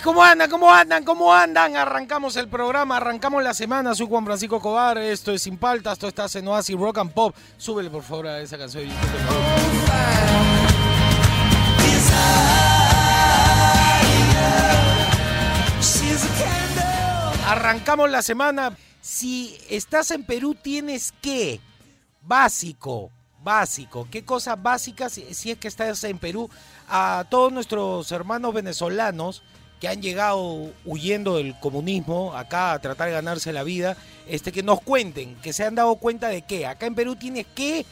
¿Cómo andan? ¿Cómo andan? ¿Cómo andan? Arrancamos el programa, arrancamos la semana. Soy Juan Francisco Cobar, esto es Sin Paltas, esto está en Oasis Rock and Pop. Súbele por favor a esa canción de YouTube. Arrancamos la semana. Si estás en Perú, tienes que, básico, básico, ¿qué cosas básicas si, si es que estás en Perú? A todos nuestros hermanos venezolanos que han llegado huyendo del comunismo acá a tratar de ganarse la vida, este, que nos cuenten, que se han dado cuenta de que acá en Perú tienes que,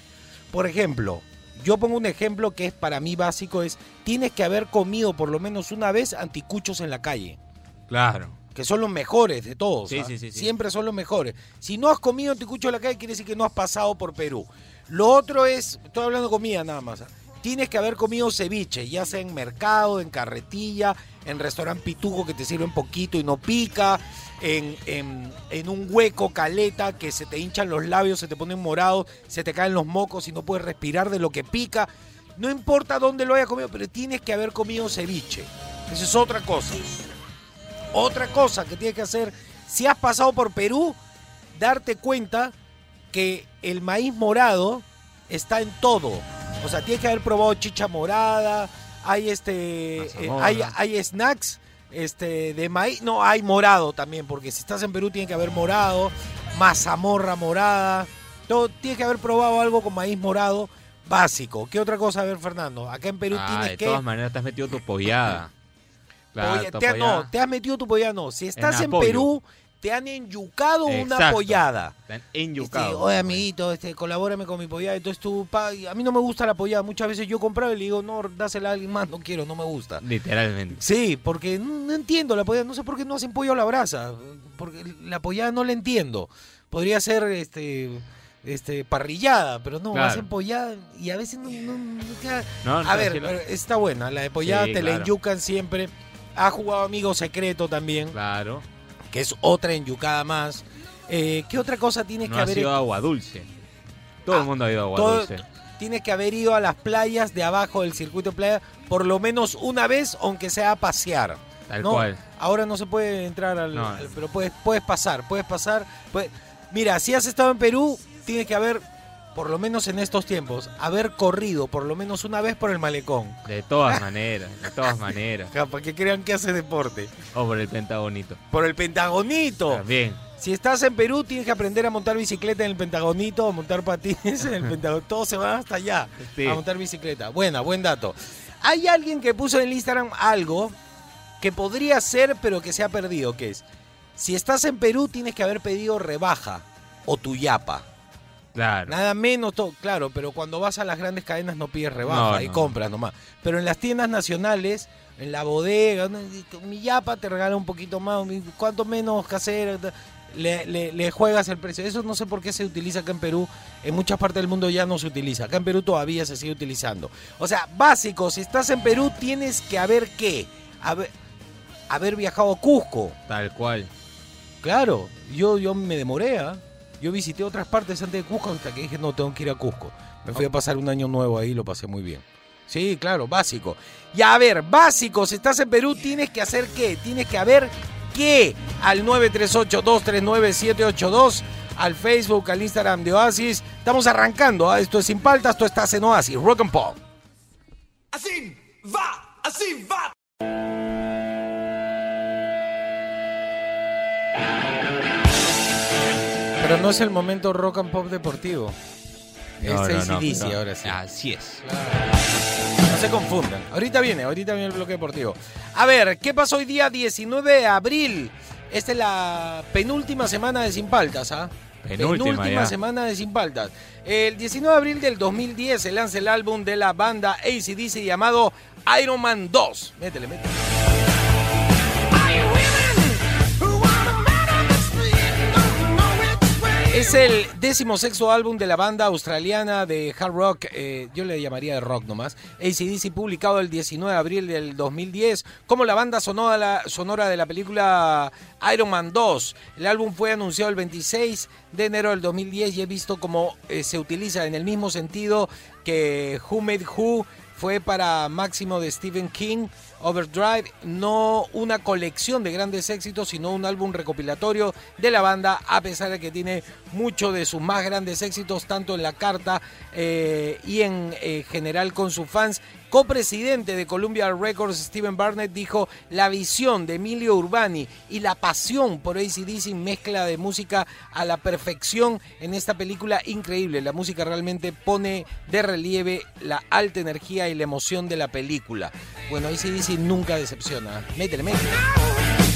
por ejemplo, yo pongo un ejemplo que es para mí básico, es tienes que haber comido por lo menos una vez anticuchos en la calle Claro. que son los mejores de todos. Sí, ¿ah? sí, sí. Siempre son los mejores. Si no has comido anticucho en la calle, quiere decir que no has pasado por Perú. Lo otro es, estoy hablando de comida nada más. ¿ah? Tienes que haber comido ceviche, ya sea en mercado, en carretilla, en restaurante pituco que te sirven poquito y no pica, en, en- en un hueco caleta que se te hinchan los labios, se te ponen morados, se te caen los mocos y no puedes respirar de lo que pica. No importa dónde lo hayas comido, pero tienes que haber comido ceviche. Eso es otra cosa. Otra cosa que tienes que hacer, si has pasado por Perú, darte cuenta que el maíz morado está en todo. O sea, tienes que haber probado chicha morada, hay este eh, hay, hay snacks este de maíz, no, hay morado también, porque si estás en Perú tiene que haber morado, mazamorra morada, todo, tienes que haber probado algo con maíz morado básico. ¿Qué otra cosa? A ver, Fernando, acá en Perú Ah, tienes de que todas maneras te has metido tu pollada. Claro, Oye, tu te, no, te has metido tu pollada, no. Si estás en. Perú, te han enyucado una pollada. Están Este, enyucados. Oye, amiguito, este, colabórame con mi pollada. Entonces tú, pa, a mí no me gusta la pollada. Muchas veces yo compraba y le digo, no, dásela a alguien más, no quiero, no me gusta. Literalmente. Sí, porque no, no entiendo la pollada. No sé por qué no hacen pollo a la brasa. Porque la pollada no la entiendo. Podría ser este este parrillada, pero no, Claro. hacen pollada y a veces no, no- no queda- No, a ver, pero está buena. La de pollada Sí, te la claro. enyucan siempre. Ha jugado Amigo Secreto también, Claro. Que es otra enyucada más. Eh, ¿Qué otra cosa tienes No que ha haber sido agua dulce. Todo Ah, el mundo ha ido a agua todo- dulce. Tienes que haber ido a las playas de abajo del circuito de playa por lo menos una vez, aunque sea a pasear. Tal No, cual. Ahora no se puede entrar al, No. al- pero puedes, puedes pasar, puedes pasar. puedes- Mira, si has estado en Perú, tienes que haber, por lo menos en estos tiempos, haber corrido por lo menos una vez por el malecón. De todas maneras. De todas maneras. Para que crean que haces deporte. O por el pentagonito. Por el Pentagonito. También. Si estás en Perú, tienes que aprender a montar bicicleta en el Pentagonito, a montar patines en el Pentagonito. Todos se van hasta allá Sí. a montar bicicleta. Buena, buen dato. Hay alguien que puso en el Instagram algo que podría ser, pero que se ha perdido, que es, si estás en Perú, tienes que haber pedido rebaja o tu yapa. Claro. Nada menos, todo, claro, pero cuando vas a las grandes cadenas no pides rebaja No, y no. compras nomás. Pero en las tiendas nacionales, en la bodega, mi yapa te regala un poquito más, cuánto menos le, le- le juegas el precio. Eso no sé por qué se utiliza acá en Perú. En muchas partes del mundo ya no se utiliza. Acá en Perú todavía se sigue utilizando. O sea, básico, si estás en Perú tienes que haber qué? Haber, haber viajado a Cusco. Tal cual. Claro, yo, yo me demoré, ¿ah? Yo visité otras partes antes de Cusco hasta que dije, no, tengo que ir a Cusco. Me fui a pasar un año nuevo ahí y lo pasé muy bien. Sí, claro, básico. Y a ver, básico, si estás en Perú, tienes que hacer qué? Tienes que haber qué? Al 938-239-782, al Facebook, al Instagram de Oasis. Estamos arrancando, ¿ah? Esto es Sin Paltas, esto estás en Oasis, Rock and Pop. Así va, así va. Pero no es el momento rock and pop deportivo. No, no, es no, AC/DC ahora sí. Así es. No se confundan. Ahorita viene, ahorita viene el bloque deportivo. A ver, ¿qué pasó hoy día 19 de abril? Esta es la penúltima semana de Sin Paltas, ¿ah? Penúltima ya. semana de Sin Paltas. El 19 de abril del 2010 se lanza el álbum de la banda ACDC llamado Iron Man 2. Métele, métele. Es el decimosexto álbum de la banda australiana de hard rock, eh, yo le llamaría de rock nomás, ACDC, publicado el 19 de abril del 2010 como la banda sonora, sonora de la película Iron Man 2. El álbum fue anunciado el 26 de enero del 2010 y he visto cómo eh, se utiliza en el mismo sentido que Who Made Who fue para Máximo de Stephen King Overdrive, no una colección de grandes éxitos, sino un álbum recopilatorio de la banda, a pesar de que tiene muchos de sus más grandes éxitos, tanto en la carta eh, y en eh, general con sus fans. Copresidente de Columbia Records, Steven Barnett, dijo, la visión de Emilio Urbani y la pasión por ACDC mezcla de música a la perfección en esta película increíble. La música realmente pone de relieve la alta energía y la emoción de la película. Bueno, ACDC nunca decepciona. Métele, métele.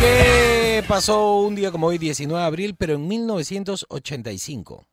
¿Qué pasó un día como hoy, 19 de abril, pero en 1985?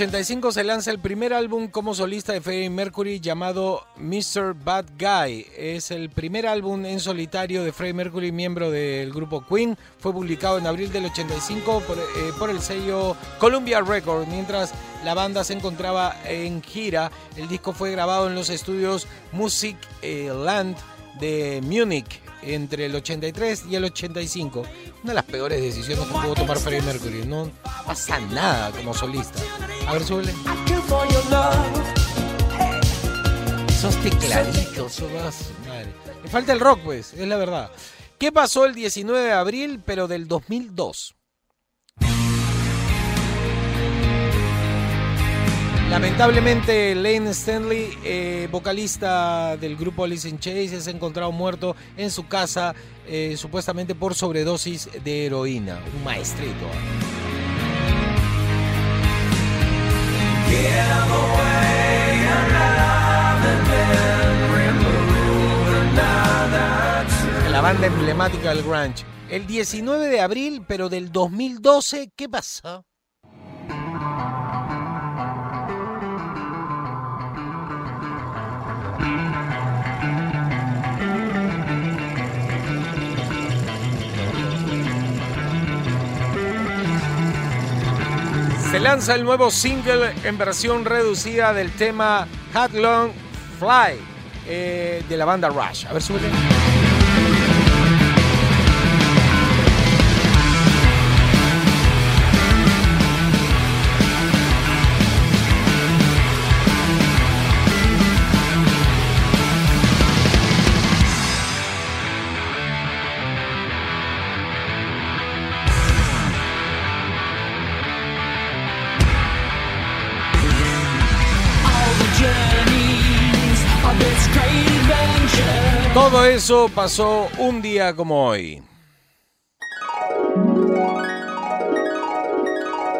85 se lanza el primer álbum como solista de Freddie Mercury llamado Mr. Bad Guy. Es el primer álbum en solitario de Freddie Mercury, miembro del grupo Queen. Fue publicado en abril del 85 por, eh, por el sello Columbia Records. Mientras la banda se encontraba en gira, el disco fue grabado en los estudios Music eh, Land de Múnich entre el 83 y el 85. Una de las peores decisiones que pudo tomar Freddie Mercury. No pasa nada como solista. A ver, súbele. Esos tecladitos, son madre. Falta el rock, pues, es la verdad. ¿Qué pasó el 19 de abril, pero del 2002? Lamentablemente, Lane Stanley, eh, vocalista del grupo Alice in Chains, es encontrado muerto en su casa, eh, supuestamente por sobredosis de heroína. Un maestrito. La banda emblemática del grunge. El 19 de abril, pero del 2012, ¿qué pasó? Se lanza el nuevo single en versión reducida del tema Hot Long Fly eh, de la banda Rush. A ver, súbele. Todo eso pasó un día como hoy.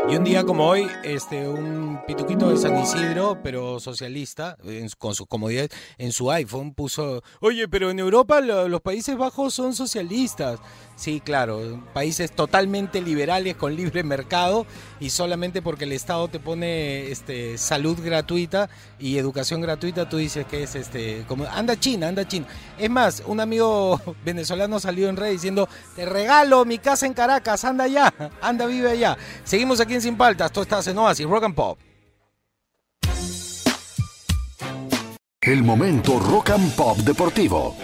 Y un día como hoy, este, un pituquito de San Isidro, pero socialista, con sus comodidades, en su iPhone puso, oye, pero en Europa lo- los Países Bajos son socialistas. Sí, claro, países totalmente liberales con libre mercado y solamente porque el Estado te pone este, salud gratuita y educación gratuita, tú dices que es este, como, anda China, anda China. Es más, un amigo venezolano salió en red diciendo, te regalo mi casa en Caracas, anda allá, anda, vive allá. Seguimos aquí en Sin Paltas, tú estás en Oasis, Rock and Pop. El momento rock and pop deportivo.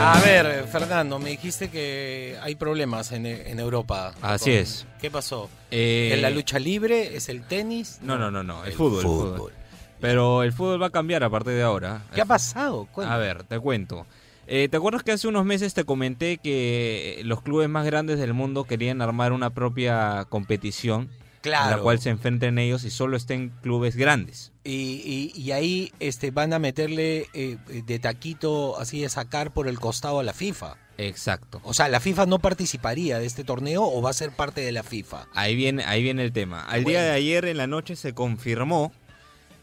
A ver, Fernando, me dijiste que hay problemas en, en Europa. Así es. ¿Qué pasó? Eh, ¿Es la lucha libre? ¿Es el tenis? No, no, no, no. El, El fútbol, el fútbol. fútbol. Pero el fútbol va a cambiar a partir de ahora. ¿Qué ha pasado? Cuenta. A ver, te cuento. Eh, ¿Te acuerdas que hace unos meses te comenté que los clubes más grandes del mundo querían armar una propia competición en claro. la cual se enfrenten ellos y solo estén clubes grandes? Y, y- y ahí este, van a meterle eh, de taquito, así de sacar por el costado a la FIFA. Exacto. O sea, ¿la FIFA no participaría de este torneo o va a ser parte de la FIFA? Ahí viene, ahí viene el tema. Al Bueno. día de ayer en la noche se confirmó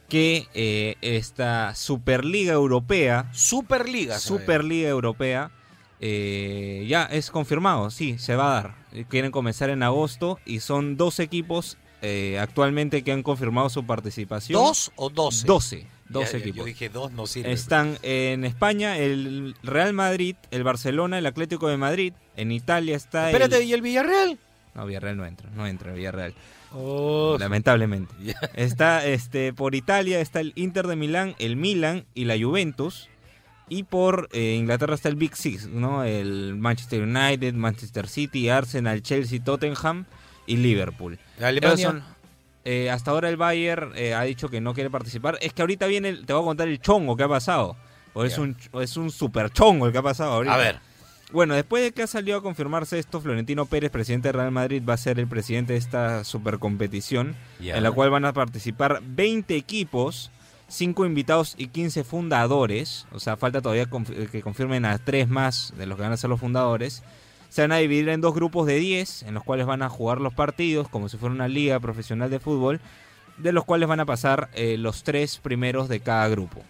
que eh, esta Superliga Europea, Superliga. Superliga Europea, eh, ya es confirmado, sí, se va a dar. Eh, Quieren comenzar en agosto y son dos equipos eh, actualmente que han confirmado su participación. ¿Dos o doce? 12. 12 Ya, ya, equipos. Yo dije dos no sirve. Están en España el Real Madrid, el Barcelona, el Atlético de Madrid. En Italia está Espérate, el... ¿y el Villarreal? No, Villarreal no entra, no entra Villarreal. Oh, Lamentablemente. Está este por Italia está el Inter de Milán, el Milan y la Juventus. Y por eh, Inglaterra está el Big Six, ¿no? El Manchester United, Manchester City, Arsenal, Chelsea, Tottenham y Liverpool. Son- eh, hasta ahora el Bayern eh, ha dicho que no quiere participar. Es que ahorita viene, el- te voy a contar el chongo que ha pasado. O es un es un super chongo el que ha pasado ahorita. A ver. Bueno, después de que ha salido a confirmarse esto, Florentino Pérez, presidente de Real Madrid, va a ser el presidente de esta supercompetición, Ya. en la cual van a participar 20 equipos, 5 invitados y 15 fundadores. O sea, falta todavía conf- que confirmen a 3 más de los que van a ser los fundadores. Se van a dividir en dos grupos de 10, en los cuales van a jugar los partidos, como si fuera una liga profesional de fútbol, de los cuales van a pasar eh, los tres primeros de cada grupo.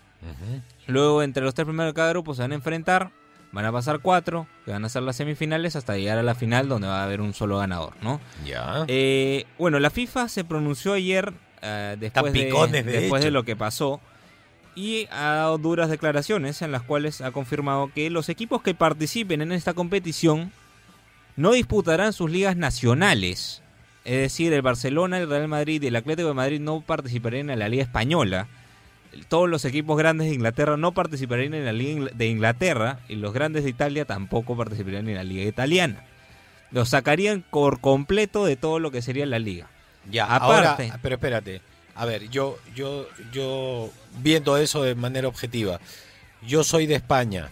Luego, entre los tres primeros de cada grupo se van a enfrentar. Van a pasar cuatro, que van a ser las semifinales, hasta llegar a la final, donde va a haber un solo ganador, ¿no? Ya. Eh, bueno, la FIFA se pronunció ayer, eh, después, de, picones, de después de hecho. lo que pasó, y ha dado duras declaraciones en las cuales ha confirmado que los equipos que participen en esta competición no disputarán sus ligas nacionales. Es decir, el Barcelona, el Real Madrid y el Atlético de Madrid no participarán en la Liga Española. Todos los equipos grandes de Inglaterra no participarán en la Liga de Inglaterra y los grandes de Italia tampoco participarán en la Liga Italiana. Los sacarían por completo de todo lo que sería la liga. Ya, Aparte- ahora, pero espérate. A ver, yo, yo, yo viendo eso de manera objetiva, yo soy de España,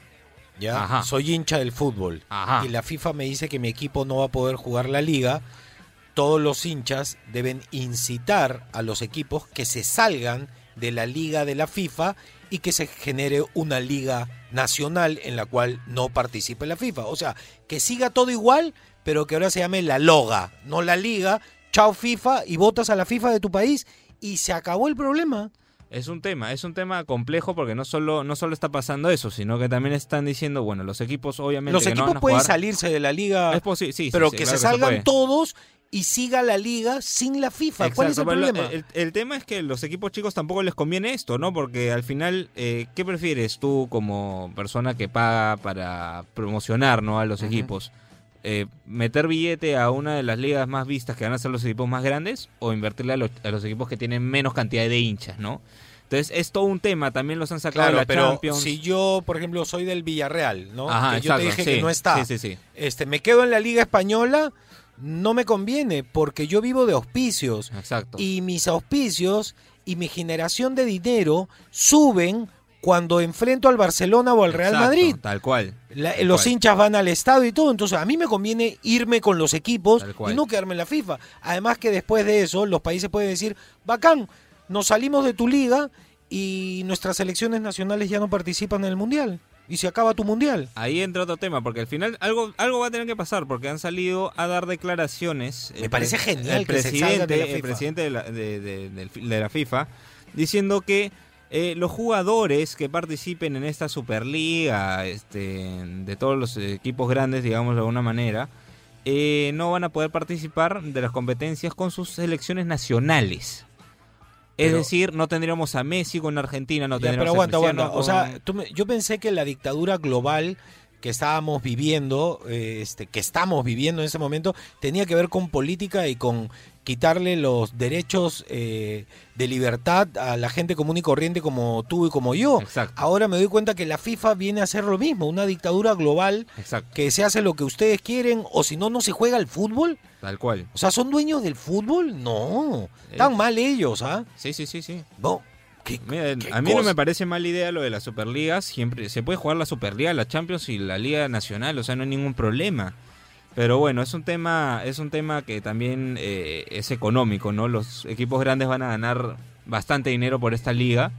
ya, Ajá. soy hincha del fútbol Ajá. y la FIFA me dice que mi equipo no va a poder jugar la liga. Todos los hinchas deben incitar a los equipos que se salgan de la liga de la FIFA y que se genere una liga nacional en la cual no participe la FIFA. O sea, que siga todo igual, pero que ahora se llame la loga, no la liga. Chao FIFA y votas a la FIFA de tu país y se acabó el problema. Es un tema, es un tema complejo porque no solo, no solo está pasando eso, sino que también están diciendo, bueno, los equipos obviamente Los que no equipos van a pueden jugar- salirse de la liga, Es sí, pero sí, que claro se salgan todos y siga la liga sin la FIFA. ¿Cuál es el problema? el, el tema es que los equipos chicos tampoco les conviene esto, ¿no? Porque al final, eh, ¿qué prefieres tú como persona que paga para promocionar, ¿no? A los Ujú. equipos. Eh, ¿Meter billete a una de las ligas más vistas que van a ser los equipos más grandes? ¿O invertirle a los, a los equipos que tienen menos cantidad de hinchas, ¿no? Entonces es todo un tema, también los han sacado de Claro, la pero Champions. si yo, por ejemplo, soy del Villarreal, ¿no? Ajá, que yo te dije sí, que no está. Sí, sí, sí. Este, me quedo en la Liga Española, no me conviene, porque yo vivo de auspicios. Exacto. Y mis auspicios y mi generación de dinero suben cuando enfrento al Barcelona o al Real Exacto, Madrid. Tal cual. La- Tal los cual. hinchas van al estadio y todo, entonces a mí me conviene irme con los equipos y no quedarme en la FIFA. Además que después de eso los países pueden decir, bacán, nos salimos de tu liga y nuestras selecciones nacionales ya no participan en el Mundial y se acaba tu Mundial. Ahí entra otro tema, porque al final algo, algo va a tener que pasar, porque han salido a dar declaraciones. Me el parece genial el que se presidente, salgan de la El presidente de la, de- de- del fi- de la FIFA diciendo que eh, los jugadores que participen en esta Superliga, este, de todos los equipos grandes, digamos de alguna manera, eh, no van a poder participar de las competencias con sus selecciones nacionales. Es Pero- decir, no tendríamos a Messi con Argentina, no Ya, tendríamos pero a aguanta, aguanta. O sea, con- tú me- yo pensé que la dictadura global que estábamos viviendo, eh, este, que estamos viviendo en ese momento, tenía que ver con política y con quitarle los derechos eh, de libertad a la gente común y corriente como tú y como yo. Exacto. Ahora me doy cuenta que la FIFA viene a hacer lo mismo, una dictadura global Exacto, que se hace lo que ustedes quieren o si no, no se juega al fútbol. tal cual. O sea, ¿son dueños del fútbol? No. Están mal ellos, ¿ah? Sí, sí, sí, sí. No. ¿Qué- Mira, qué a mí no me parece mala idea lo de la Superliga. Siempre se puede jugar la Superliga, la Champions y la Liga Nacional, o sea, no hay ningún problema. Pero bueno, es un tema, es un tema que también eh, es económico, ¿no? Los equipos grandes van a ganar bastante dinero por esta liga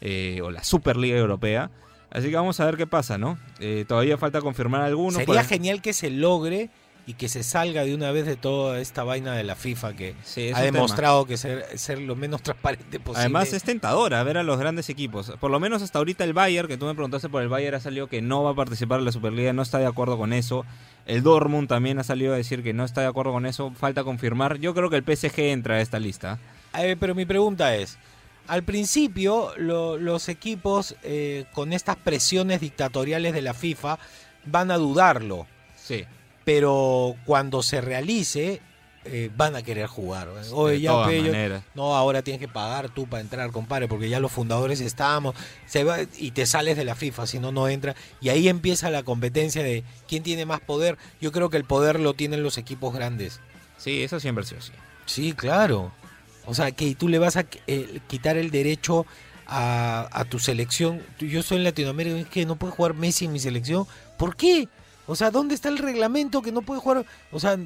eh, o la Superliga Europea. Así que vamos a ver qué pasa, ¿no? Eh, todavía falta confirmar algunos. Sería por- genial que se logre y que se salga de una vez de toda esta vaina de la FIFA que Sí, ha tema. demostrado que ser, ser lo menos transparente posible. Además es tentadora ver a los grandes equipos. Por lo menos hasta ahorita el Bayern, que tú me preguntaste por el Bayern, ha salido que no va a participar en la Superliga, no está de acuerdo con eso. El Dortmund también ha salido a decir que no está de acuerdo con eso. Falta confirmar. Yo creo que el PSG entra a esta lista. Eh, pero mi pregunta es, al principio lo- los equipos eh, con estas presiones dictatoriales de la FIFA van a dudarlo, Sí. pero cuando se realice eh, van a querer jugar. Oye, de ya, todas pe, yo- no, ahora tienes que pagar tú para entrar, compadre, porque ya los fundadores estamos, se va, y te sales de la FIFA, si no, no entra. Y ahí empieza la competencia de quién tiene más poder. Yo creo que el poder lo tienen los equipos grandes. Sí, eso siempre sido así. Sí, claro. O sea, que tú le vas a eh, quitar el derecho a, a tu selección. Yo soy en Latinoamérica, es que no puede jugar Messi en mi selección. ¿Por qué? O sea, ¿dónde está el reglamento que no puede jugar? O sea,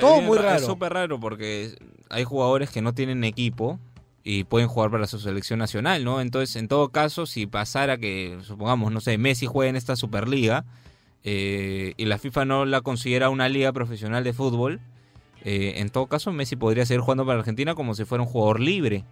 todo Eh, muy Es raro. súper raro porque hay jugadores que no tienen equipo y pueden jugar para su selección nacional, ¿no? Entonces, en todo caso, si pasara que, supongamos, no sé, Messi juegue en esta Superliga eh, y la FIFA no la considera una liga profesional de fútbol, eh, en todo caso, Messi podría seguir jugando para Argentina como si fuera un jugador libre.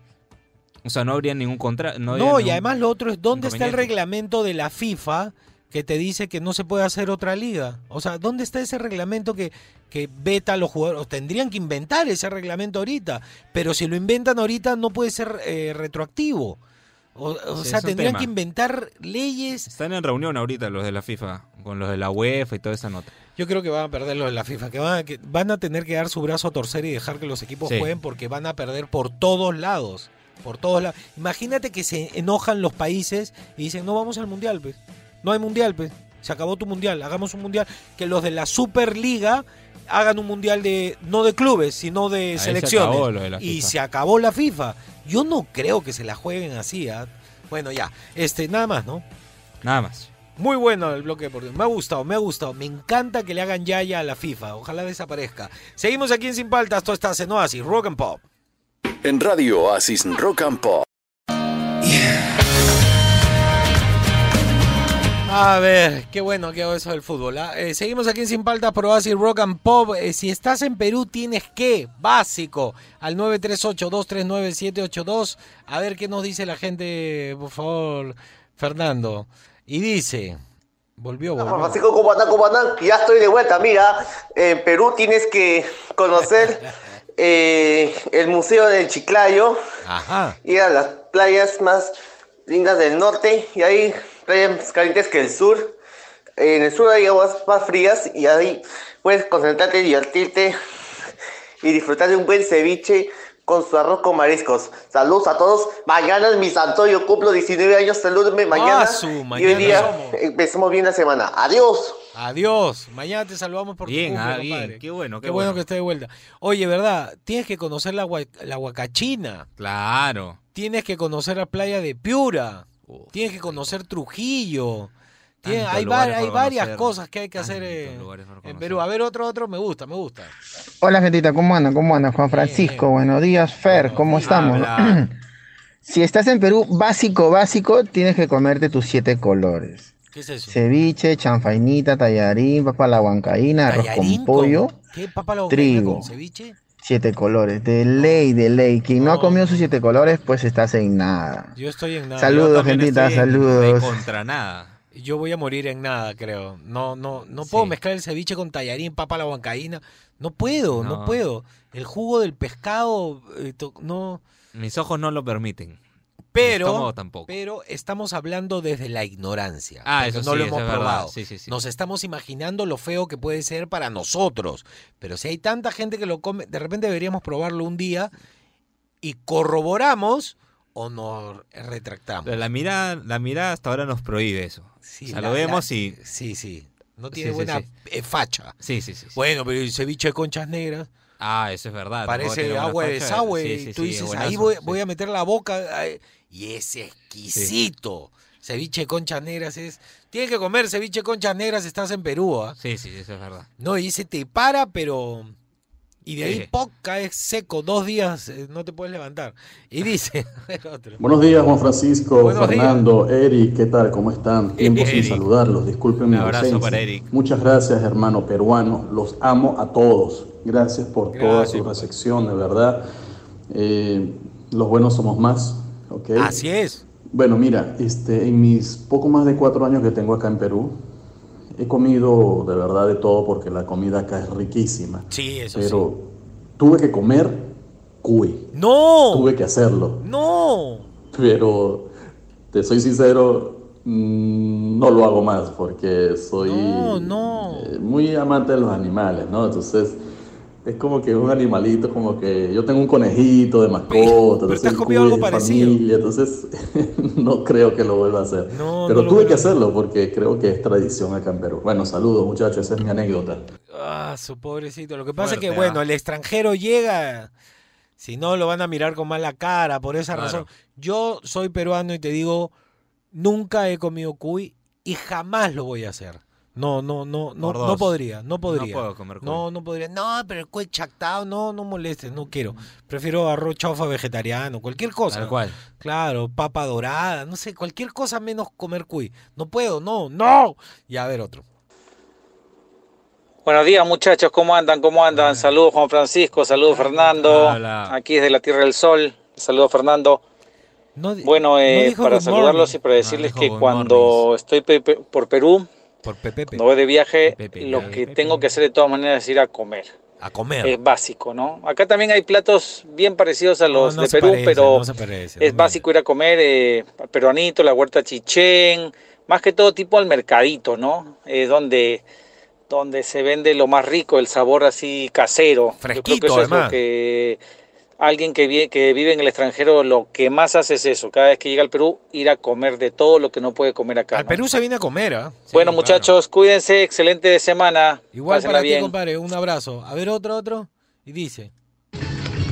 O sea, no habría ningún contrato. No, y además lo otro es dónde está el reglamento de la FIFA que te dice que no se puede hacer otra liga. O sea, ¿dónde está ese reglamento que, que veta a los jugadores? Tendrían que inventar ese reglamento ahorita, pero si lo inventan ahorita no puede ser eh, retroactivo. O, o Sí, sea, tendrían tema. que inventar leyes. Están en reunión ahorita los de la FIFA, con los de la UEFA y toda esa nota. Yo creo que van a perder los de la FIFA, que van a, que van a tener que dar su brazo a torcer y dejar que los equipos Sí. jueguen porque van a perder por todos lados. Por todos lados. Imagínate que se enojan los países y dicen, no vamos al mundial, pues. No hay mundial, pues. Se acabó tu mundial, hagamos un mundial. Que los de la Superliga hagan un mundial de, no de clubes, sino de Ahí se selecciones. acabó lo de la y se acabó la FIFA. Yo no creo que se la jueguen así. ¿ah? Bueno, ya. Este, nada más, ¿no? Nada más. Muy bueno el bloque deportivo. Me ha gustado, me ha gustado. Me encanta que le hagan yaya a la FIFA. Ojalá desaparezca. Seguimos aquí en Sin Paltas. Esto está en Oasis, Rock and Pop. En Radio Oasis Rock and Pop. A ver, qué bueno que hago eso del fútbol. ¿ah? Eh, seguimos aquí en Sin Paltas por Oasis Rock and Pop. Eh, si estás en Perú, tienes que, básico, al 938-239-782. A ver qué nos dice la gente, por favor, Fernando. Y dice, volvió, volvió. Francisco Cubatán, Cubatán, que ya estoy de vuelta. Mira, en Perú tienes que conocer eh, el Museo del Chiclayo, Ajá. ir a las playas más lindas del norte y hay playas más calientes que el sur. En el sur hay aguas más frías y ahí puedes concentrarte, divertirte y disfrutar de un buen ceviche con su arroz con mariscos. Saludos a todos. Mañana es mi santo, yo cumplo 19 años. Salúdenme mañana. Ah, su, y mañana hoy día somos. empecemos bien la semana. Adiós. Adiós. Mañana te saludamos por Bien, tu cumple, ah, bien. compadre. Qué bueno, qué, Qué bueno que esté de vuelta. Oye, ¿verdad? Tienes que conocer la, la Huacachina. Claro. Tienes que conocer la playa de Piura. Uf, Tienes que conocer Trujillo. Tienes- hay hay varias cosas que hay que hacer Tantos en. Perú. A ver, otro, otro. Me gusta, me gusta. Hola gentita, ¿cómo andan? ¿Cómo andan? Juan Francisco, buenos días, Fer, ¿cómo estamos? Habla. Si estás en Perú, básico, básico, tienes que comerte tus siete colores. ¿Qué es eso? Ceviche, chanfainita, tallarín, papa la huancaína, arroz ¿Tallarín con pollo, ¿Qué? ¿Papa la trigo. con ceviche? Siete colores. De ley, de ley. Quien no ha comido sus siete colores, pues estás en nada. Yo estoy en nada. Saludos, gentita, estoy en- saludos. de contra nada. Yo voy a morir en nada, creo. No, no, no puedo Sí. mezclar el ceviche con tallarín, papa la huancaína. No puedo, no, No. puedo. El jugo del pescado, eh, no. Mis ojos no lo permiten. Pero, estómago tampoco. pero estamos hablando desde la ignorancia. Ah, eso no sí, lo hemos probado. Sí, sí, sí. Nos estamos imaginando lo feo que puede ser para nosotros. Pero si hay tanta gente que lo come, de repente deberíamos probarlo un día y corroboramos o nos retractamos. La mirada, la mirada hasta ahora nos prohíbe eso. Sí, o sea, la- lo vemos la- y... Sí, sí. No tiene Sí, buena sí. eh, facha. Sí, sí, sí. Bueno, pero el ceviche de conchas negras Ah, eso es verdad. parece agua de desagüe. Tú dices, es ahí voy, a meter la boca. Y es exquisito. Ceviche de conchas negras es... Tienes que comer ceviche de conchas negras si estás en Perú, ¿ah? Sí, sí, eso es verdad. No, y ese te para, pero... Y de ahí Sí. ¡poc! caes seco, dos días eh, no te puedes levantar. Y dice, otro. Buenos días, Juan Francisco, Buenos Fernando, Eric, ¿qué tal? ¿Cómo están? Tiempo sin Eric. saludarlos, disculpen Un mi abrazo ausencia. para Eric. Muchas gracias, hermano peruano, los amo a todos. Gracias por toda Gracias, su papá. recepción, de verdad. Eh, los buenos somos más, ¿ok? Así es. Bueno, mira, este, en mis poco más de cuatro años que tengo acá en Perú, he comido de verdad de todo porque la comida acá es riquísima. Sí, eso Pero tuve que comer cuy. ¡No! tuve que hacerlo. ¡No! pero te soy sincero, mm, no lo hago más porque soy No, no. eh, muy amante de los animales, ¿no? Entonces, es como que un animalito, como que yo tengo un conejito de mascota, pero entonces te has cuy algo parecido. familia, entonces no creo que lo vuelva a hacer. No, pero no tuve que hacerlo porque creo que es tradición acá en Perú. Bueno, saludos muchachos, esa es mi anécdota. Ah, su pobrecito. Lo que pasa es que, bueno, ¿ah? el extranjero llega, si no lo van a mirar con mala cara, por esa Claro. razón. Yo soy peruano y te digo, nunca he comido cuy y jamás lo voy a hacer. No, no, no, no, no podría, no podría. puedo comer cuy. No, no podría. No, pero el cuy chactado, no, no molestes, no quiero. Prefiero arroz chaufa vegetariano, cualquier cosa. Tal cual. Claro, papa dorada, no sé, cualquier cosa menos comer cuy. No puedo, no, no. Y a ver otro. Buenos días muchachos, ¿cómo andan? ¿Cómo andan? Saludos Juan Francisco, saludos Fernando, Hola. aquí desde la Tierra del Sol, saludos Fernando. No Bueno, no eh, para saludarlos y para decirles que cuando mornings. estoy pe- pe- por Perú, Por Pepe. cuando voy de viaje, Pepe, lo que Pepe. tengo que hacer de todas maneras es ir a comer. A comer. Es básico, ¿no? Acá también hay platos bien parecidos a los No, no de Perú, parece, pero no se parece, es básico ir a comer eh, peruanito, la huerta chichén, más que todo tipo al mercadito, ¿no? Es donde, donde se vende lo más rico, el sabor así casero. Yo creo Fresquito, que eso es además. lo que alguien que, vie- que vive en el extranjero lo que más hace es eso, cada vez que llega al Perú, ir a comer de todo lo que no puede comer acá. Al ¿no? Perú se viene a comer, ¿ah? bueno, Sí, muchachos, cuídense, excelente semana. Igual pásenla para ti, bien. compadre, un abrazo. A ver, otro, otro. Y dice.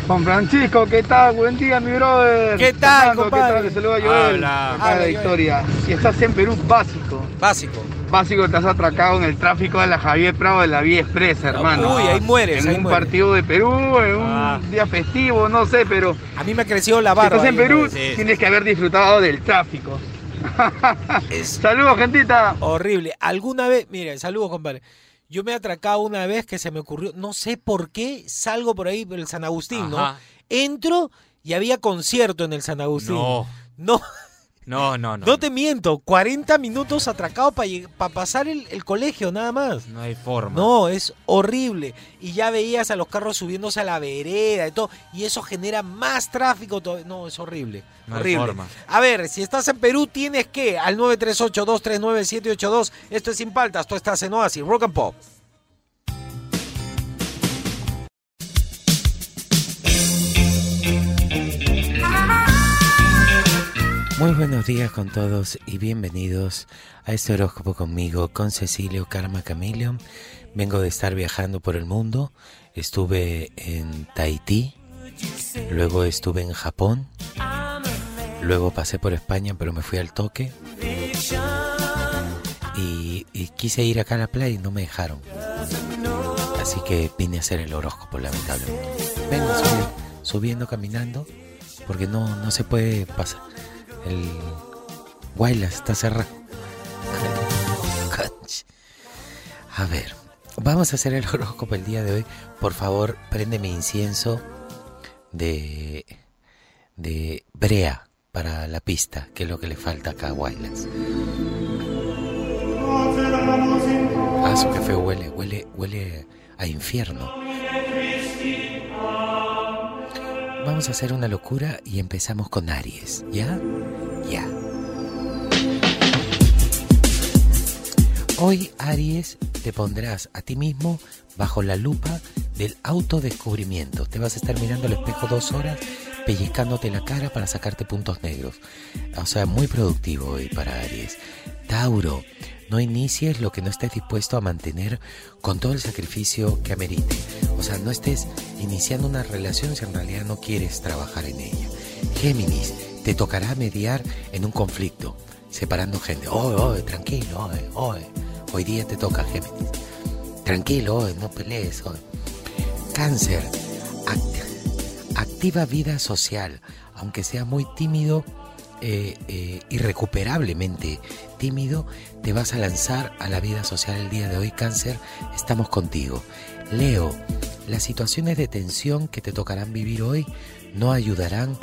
Juan Francisco, ¿qué tal? Buen día, mi brother. ¿Qué tal, Fernando, compadre? ¿Qué tal? Te saluda Joel. Habla. Habla. Victoria. Si estás en Perú, básico. Básico. Básico, te has atracado en el tráfico de la Javier Prado de la Vía Expresa, hermano. Uy, ahí mueres, En ahí un mueres. partido de Perú, en un Ah. día festivo, no sé, pero A mí me ha crecido la si barba. estás en ahí, Perú, tienes que haber disfrutado del tráfico. Es Saludos, gentita. horrible. Alguna vez, mire, saludos, compadre. Yo me he atracado una vez que se me ocurrió, no sé por qué, salgo por ahí por el San Agustín, ¿no? Entro y había concierto en el San Agustín. No, No, no, no, no. no te miento, 40 minutos atracado para pasar el, el colegio, nada más. No hay forma. No, es horrible. Y ya veías a los carros subiéndose a la vereda y todo. Y eso genera más tráfico. No, es horrible. No hay horrible. forma. A ver, si estás en Perú, tienes que al 938-239-782. Esto es Sin Paltas. Tú estás en Oasis, Rock and Pop. Muy buenos días con todos y bienvenidos a este horóscopo conmigo, con Cecilio Karma Camilion. Vengo de estar viajando por el mundo. Estuve en Tahití, luego estuve en Japón, luego pasé por España, pero me fui al toque. Y, y quise ir acá a la playa y no me dejaron. Así que vine a hacer el horóscopo, lamentablemente. Vengo subiendo, subiendo caminando, porque no, no se puede pasar. El Guaylas está cerrado. A ver, vamos a hacer el horóscopo el día de hoy. Por favor, préndeme incienso de, de brea para la pista, que es lo que le falta acá a Guaylas. Ah, su feo huele, huele, huele a infierno. Vamos a hacer una locura y empezamos con Aries, ¿ya? Ya. Hoy, Aries, te pondrás a ti mismo bajo la lupa del autodescubrimiento. Te vas a estar mirando al espejo dos horas, pellizcándote la cara para sacarte puntos negros. O sea, muy productivo hoy para Aries. Tauro, no inicies lo que no estés dispuesto a mantener con todo el sacrificio que amerite. O sea, no estés iniciando una relación si en realidad no quieres trabajar en ella. Géminis, te tocará mediar en un conflicto, separando gente. Oye, oye, tranquilo, oye, oye. Hoy día te toca, Géminis. Tranquilo, oye, no pelees, oye. Cáncer, act- activa vida social, aunque sea muy tímido, eh, eh, irrecuperablemente tímido, te vas a lanzar a la vida social el día de hoy, Cáncer, estamos contigo. Leo, las situaciones de tensión que te tocarán vivir hoy no ayudarán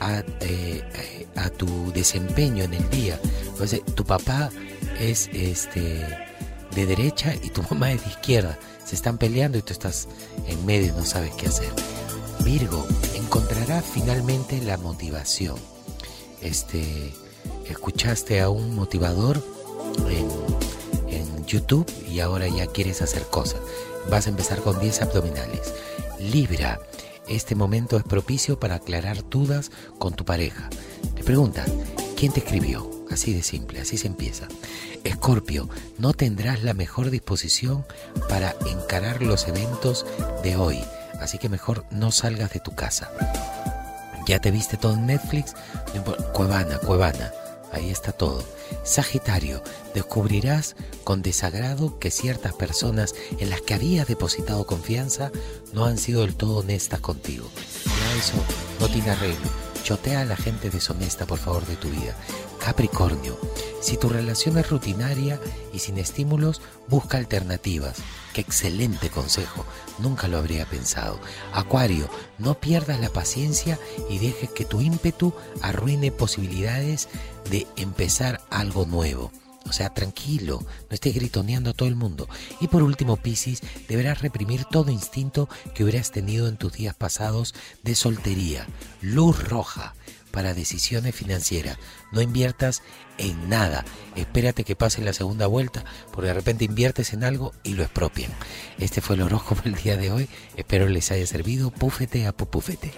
a, eh, a tu desempeño en el día. Sea, tu papá es este de derecha y tu mamá es de izquierda. Se están peleando y tú estás en medio y no sabes qué hacer. Virgo, encontrará finalmente la motivación. Este, escuchaste a un motivador en, YouTube y ahora ya quieres hacer cosas. Vas a empezar con 10 abdominales. Libra, este momento es propicio para aclarar dudas con tu pareja. Te preguntas, ¿quién te escribió? Así de simple, así se empieza. Escorpio, no tendrás la mejor disposición para encarar los eventos de hoy, así que mejor no salgas de tu casa. ¿Ya te viste todo en Netflix? Cuevana, Cuevana, ahí está todo. Sagitario, descubrirás con desagrado que ciertas personas en las que habías depositado confianza no han sido del todo honestas contigo. Eso no tiene arreglo. Chotea a la gente deshonesta, por favor, de tu vida. Capricornio, si tu relación es rutinaria y sin estímulos, busca alternativas. Qué excelente consejo, nunca lo habría pensado. Acuario, no pierdas la paciencia y dejes que tu ímpetu arruine posibilidades de empezar algo nuevo. O sea, tranquilo, no estés gritoneando a todo el mundo. Y por último, Piscis, deberás reprimir todo instinto que hubieras tenido en tus días pasados de soltería. Luz roja para decisiones financieras. No inviertas en nada. Espérate que pase la segunda vuelta, porque de repente inviertes en algo y lo expropian. Este fue el horóscopo el día de hoy. Espero les haya servido. Púfete a pupufete.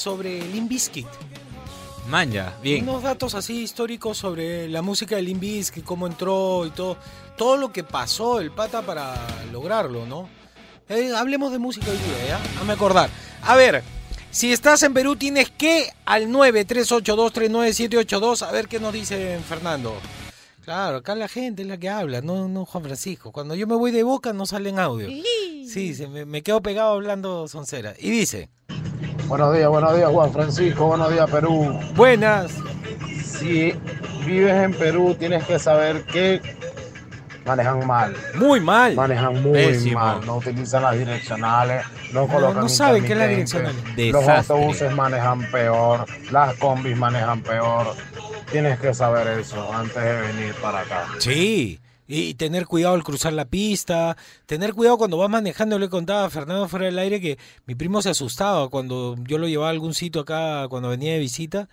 Sobre Limp Bizkit. Manja, bien. Unos datos así históricos sobre la música de Limp Bizkit, cómo entró y todo. Todo lo que pasó el pata para lograrlo, ¿no? Eh, hablemos de música hoy día, ¿ya? A me acordar. A ver, si estás en Perú tienes que al 938239782 a ver qué nos dice Fernando. Claro, acá la gente es la que habla, no, no Juan Francisco. Cuando yo me voy de boca no salen audio. Sí, se me, me quedo pegado hablando soncera. Y dice, Buenos días, buenos días Juan Francisco, buenos días Perú. buenas. Si vives en Perú tienes que saber que manejan mal. Muy mal. Manejan muy Pésimo. mal, no utilizan las direccionales, no No, colocan no saben qué es la direccional. Los autobuses manejan peor, las combis manejan peor. Tienes que saber eso antes de venir para acá. Sí, y tener cuidado al cruzar la pista, tener cuidado cuando vas manejando. Le contaba a Fernando fuera del aire que mi primo se asustaba cuando yo lo llevaba a algún sitio acá cuando venía de visita.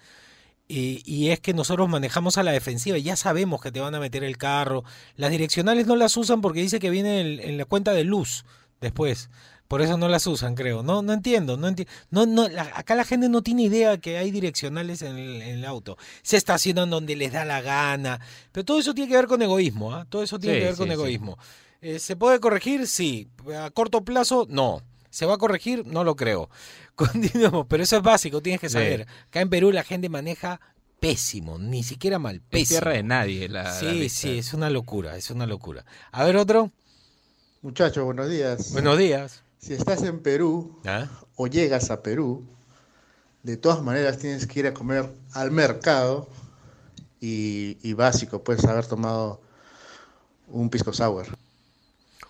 Y, es que nosotros manejamos a la defensiva, ya sabemos que te van a meter el carro. Las direccionales no las usan porque dice que viene en la cuenta de luz después. Por eso no las usan, creo. No, no entiendo. No enti- no, no, la- acá la gente no tiene idea que hay direccionales en el, en el auto. Se estacionan donde les da la gana. Pero todo eso tiene que ver con egoísmo. ¿ah? Todo eso tiene Sí, que ver sí, con sí. egoísmo. Eh, ¿Se puede corregir? Sí. A corto plazo, no. ¿Se va a corregir? No lo creo. Continuemos. Pero eso es básico, tienes que Sí. saber. Acá en Perú la gente maneja pésimo, ni siquiera mal. Es Pésimo. tierra de nadie la, la Sí, lista. sí, es una locura, es una locura. A ver, otro. Muchachos, buenos días. Buenos días. Si estás en Perú ¿Ah? o llegas a Perú, de todas maneras tienes que ir a comer al mercado y, y básico, puedes haber tomado un pisco sour.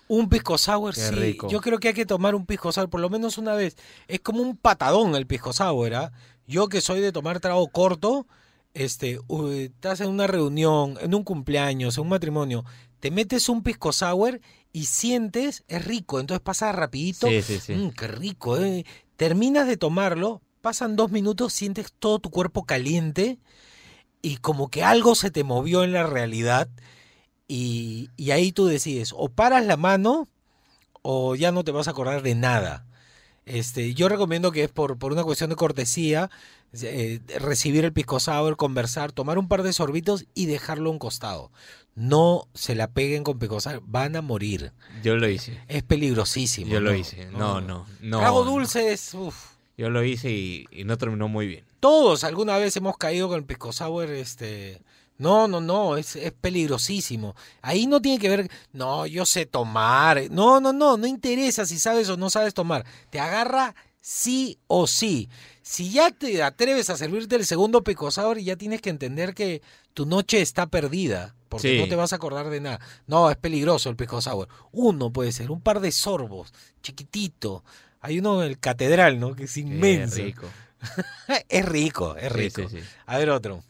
Un pisco sour, Qué sí. rico. Yo creo que hay que tomar un pisco sour por lo menos una vez. Es como un patadón el pisco sour, ¿ah? Yo que soy de tomar trago corto, este, estás en una reunión, en un cumpleaños, en un matrimonio, te metes un pisco sour y sientes, es rico, entonces pasa rapidito. Sí, sí, sí. Mm, qué rico, ¿eh? Terminas de tomarlo, pasan dos minutos, sientes todo tu cuerpo caliente y como que algo se te movió en la realidad y, y ahí tú decides, o paras la mano o ya no te vas a acordar de nada. Este, yo recomiendo que es por, por una cuestión de cortesía, eh, recibir el pisco sour, conversar, tomar un par de sorbitos y dejarlo a un costado. No se la peguen con pisco sour, van a morir. Yo lo hice. Es peligrosísimo. Yo lo hice. No, no, no. Trago no. dulce es... uf. Yo lo hice y, y no terminó muy bien. Todos alguna vez hemos caído con el pisco sour, este... No, no, no, es, es peligrosísimo. Ahí no tiene que ver, no, yo sé tomar. No, no, no, no interesa si sabes o no sabes tomar. Te agarra sí o sí. Si ya te atreves a servirte el segundo pisco sour, ya tienes que entender que tu noche está perdida. Porque Sí. no te vas a acordar de nada. No, es peligroso el pisco sour. Uno puede ser, un par de sorbos, chiquitito. Hay uno en el catedral, ¿no? Que es inmenso. rico. es rico, es rico. sí, sí. A ver otro.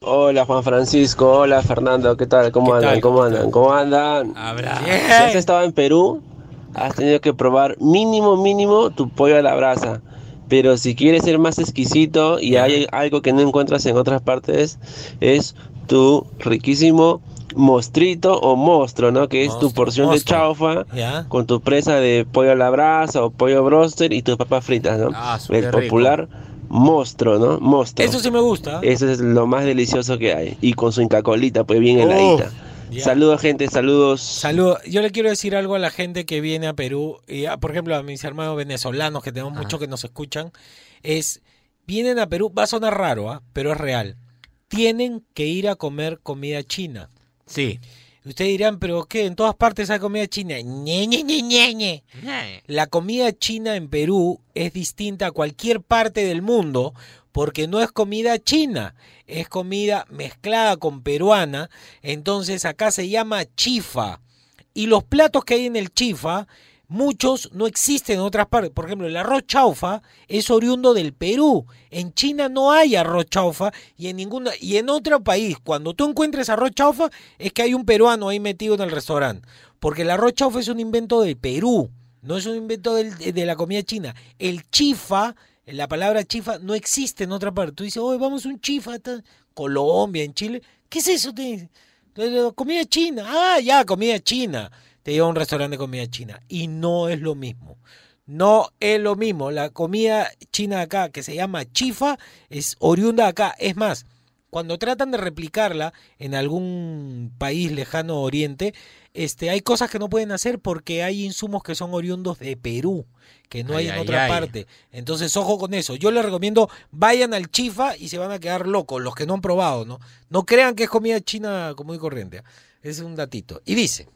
Hola Juan Francisco, hola Fernando, ¿qué tal? ¿Cómo ¿Qué andan? tal? ¿Cómo andan? ¿Cómo andan? Si has estado en Perú, has tenido que probar mínimo, mínimo tu pollo a la brasa. Pero si quieres ser más exquisito y hay algo que no encuentras en otras partes, es tu riquísimo mostrito o monstruo, ¿no? Que es tu porción de chaufa con tu presa de pollo a la brasa o pollo broster y tus papas fritas, ¿no? Ah, El qué rico. popular monstruo, ¿no? Monstruo. Eso sí me gusta. Eso es lo más delicioso que hay. Y con su incacolita, pues bien heladita. Ya. Saludos, gente, saludos. Saludos. Yo le quiero decir algo a la gente que viene a Perú, y a, por ejemplo a mis hermanos venezolanos, que tenemos muchos que nos escuchan, es, vienen a Perú, va a sonar raro, ¿ah? pero es real. Tienen que ir a comer comida china. Sí. Ustedes dirán, pero ¿qué? En todas partes hay comida china. Ñe, Ñe, Ñe. La comida china en Perú es distinta a cualquier parte del mundo porque no es comida china, es comida mezclada con peruana, entonces acá se llama chifa. Y los platos que hay en el chifa, muchos no existen en otras partes. Por ejemplo, el arroz chaufa es oriundo del Perú. En China no hay arroz chaufa y en ninguna y en otro país, cuando tú encuentres arroz chaufa, es que hay un peruano ahí metido en el restaurante, porque el arroz chaufa es un invento del Perú, no es un invento de la comida china. El chifa, la palabra chifa no existe en otra parte. Tú dices, "Oye, vamos a un chifa, Colombia, en Chile, ¿qué es eso? De- comida china. Ah, ya, comida china. Te lleva a un restaurante de comida china. Y no es lo mismo. No es lo mismo. La comida china acá, que se llama chifa, es oriunda de acá. Es más, cuando tratan de replicarla en algún país lejano oriente, este, hay cosas que no pueden hacer porque hay insumos que son oriundos de Perú, que no hay Ay, en ay, otra ay. parte. Entonces, ojo con eso. Yo les recomiendo, vayan al chifa y se van a quedar locos, los que no han probado, ¿no? No crean que es comida china común y corriente. ¿ah? Es un datito. Y dice,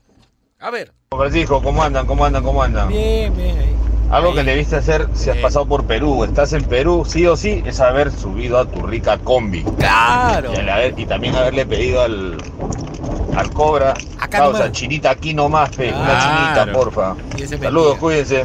a ver. Francisco, ¿cómo andan? ¿Cómo andan? ¿Cómo andan? Bien, bien. ahí. Algo que debiste hacer si has pasado por Perú, estás en Perú, sí o sí, es haber subido a tu rica combi. Claro. Y, al haber- y también haberle pedido al, al Cobra, Acá causa, nomás. chinita aquí nomás, pe, una chinita, porfa. Saludos, cuídense.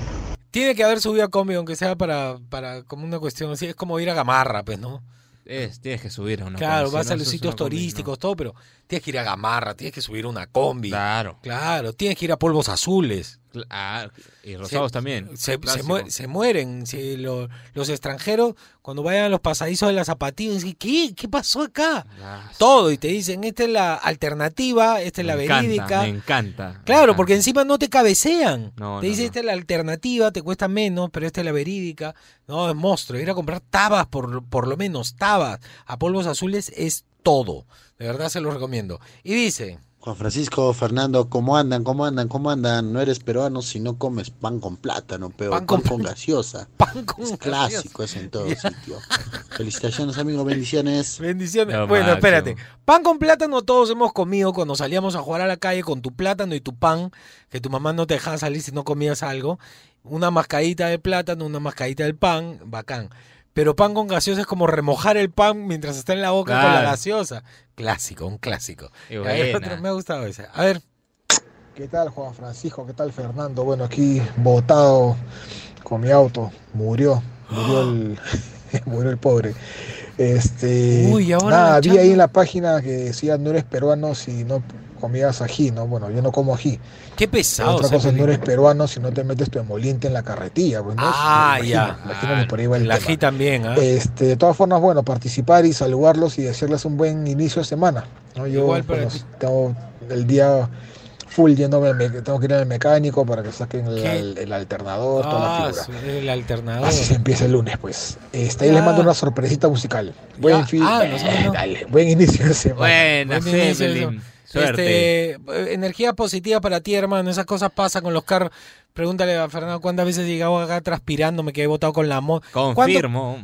Tiene que haber subido a combi, aunque sea para, para como una cuestión así. Es como ir a Gamarra, pues, ¿no? Es, tienes que subir a una Claro, combi, vas si no, a los sitios turísticos, todo, pero tienes que ir a Gamarra, tienes que subir una combi. Claro. Claro, tienes que ir a polvos azules. Ah, y rosados Se- también. Se, mueren. si lo- los extranjeros, cuando vayan a los pasadizos de las zapatillas, dicen, ¿qué? ¿Qué pasó acá? Ah, Todo, y te dicen, esta es la alternativa, esta es la encanta, verídica. Me encanta. Claro, porque encima no te cabecean. No, te no, dice, no. esta es la alternativa, te cuesta menos, pero esta es la verídica. No, es monstruo. Ir a comprar tabas, por, por lo menos tabas, a polvos azules es todo. De verdad se los recomiendo. Y dice, Juan Francisco, Fernando, ¿cómo andan? ¿Cómo andan? ¿Cómo andan? No eres peruano si no comes pan con plátano, pero Pan pan, con- gaseosa. pan con es gaseosa. clásico, es en todo sitio. Felicitaciones, amigos, bendiciones. bendiciones. Bueno, espérate. Pan con plátano todos hemos comido cuando salíamos a jugar a la calle con tu plátano y tu pan, que tu mamá no te dejaba salir si no comías algo. Una mascadita de plátano, una mascadita del pan, bacán. Pero pan con gaseosa es como remojar el pan mientras está en la boca con la gaseosa. Clásico, un clásico. Y otro, me ha gustado ese. A ver. ¿Qué tal Juan Francisco? ¿Qué tal Fernando? Bueno, aquí botado con mi auto. Murió. Murió el, murió el pobre. Este, Uy, ahora nada, vi ahí en la página que decía no eres peruano si no comías ají, ¿no? Bueno, yo no como ají. Qué pesado. Otra cosa es no eres peruano si no te metes tu emoliente en la carretilla, pues, ¿no? Ah, ya. imagino, por ahí va el ají también, ¿ah? Este, de todas formas, bueno, participar y saludarlos y decirles un buen inicio de semana. ¿no? Yo Igual para bueno, tengo el día full yéndome, tengo que ir al mecánico para que saquen el, el- el alternador, toda la Ah, figura. el alternador. Así se empieza el lunes, pues. Este, ahí les mando una sorpresita musical. Buen fin, ah, nos mandó. dale, buen inicio de semana. Buena, Buen inicio. Suerte. Este, energía positiva para ti, hermano. Esas cosas pasan con los carros. Pregúntale a Fernando cuántas veces he llegado acá transpirando, me quedé botado con la moto. Confirmo.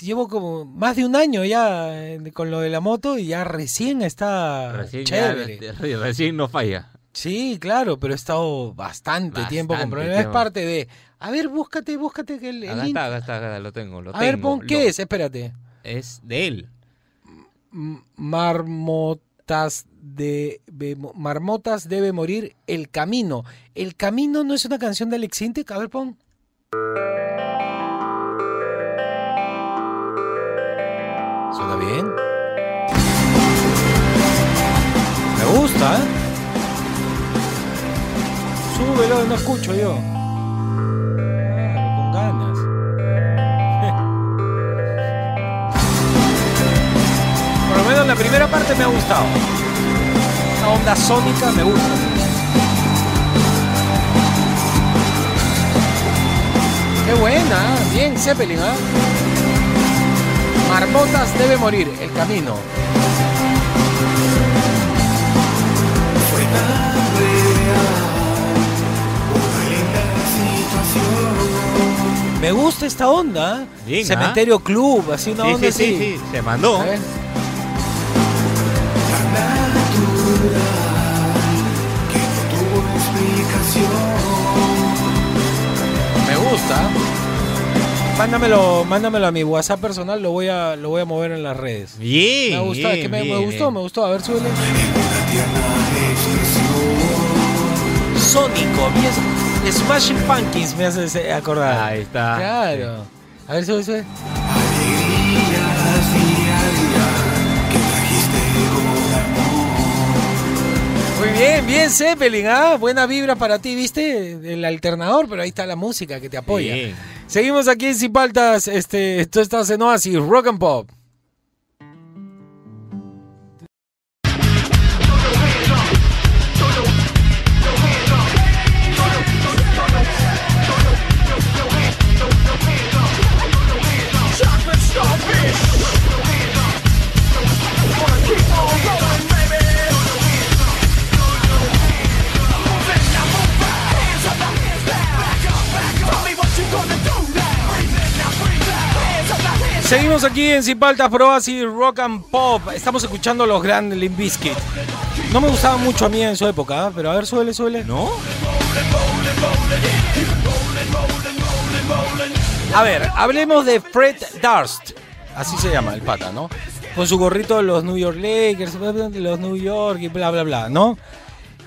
Llevo como más de un año ya eh, con lo de la moto y ya recién está Recién, ya- chévere. recién no falla. Sí, claro, pero he estado bastante, tiempo con problemas. Es parte de. A ver, búscate, búscate que el, el Acá link- está, acá está, acá lo tengo. Lo A ver, pon, ¿qué lo- es? Espérate. Es de él. Marmotas de Marmotas debe morir el camino. El camino no es una canción de Alex Intec. A ver, pon. ¿Suena bien? Me gusta, ¿eh? Súbelo, no escucho yo. Claro, con ganas. Por lo menos la primera parte me ha gustado. Esa onda sónica me gusta. Qué buena, ¿eh? bien Zeppelin, ¿ah? Marmotas debe morir, el camino. Me gusta esta onda. ¿eh? Bien, Cementerio Club, así una Sí, onda sí, sí, así. sí, se mandó. Me gusta. Mándamelo, mándamelo a mi WhatsApp personal, lo voy a, lo voy a mover en las redes. Bien, Me gusta, bien, que me, me gustó, me gustó. A ver, súbele. Sónico. Smashing Pumpkins me hace acordar. Ahí está. Claro. A ver, sube, sube. Muy bien, bien Zeppelin, ¿ah? Buena vibra para ti, ¿viste? El alternador, pero ahí está la música que te apoya. Bien. Seguimos aquí en Sin Paltas, este, tú estás en Oasis, Rock and Pop. Seguimos aquí en Sin Paltas Pro Oasis, Rock and Pop. Estamos escuchando los grandes Limp Bizkit. No me gustaba mucho a mí en su época, ¿ah? pero a ver, suele, suele. ¿No? A ver, hablemos de Fred Durst. Así se llama el pata, ¿no? Con su gorrito de los New York Lakers, los New York y bla, bla, bla, ¿no?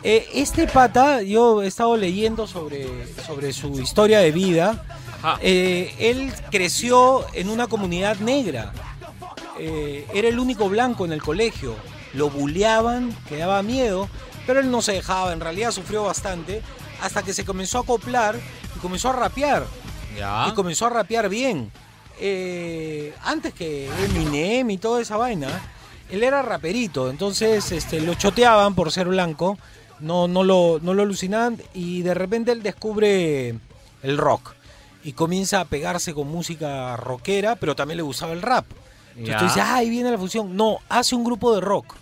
Eh, este pata, yo he estado leyendo sobre, sobre su historia de vida. Eh, él creció en una comunidad negra. Eh, era el único blanco en el colegio. Lo bulleaban, que daba miedo, pero él no se dejaba. En realidad sufrió bastante hasta que se comenzó a acoplar y comenzó a rapear. Ya. Y comenzó a rapear bien. Eh, antes que Eminem y toda esa vaina, él era raperito, entonces este, lo choteaban por ser blanco, no, no, lo, no lo alucinaban y de repente él descubre el rock y comienza a pegarse con música rockera, pero también le gustaba el rap. Entonces tú dices, ah, ahí viene la fusión. No, hace un grupo de rock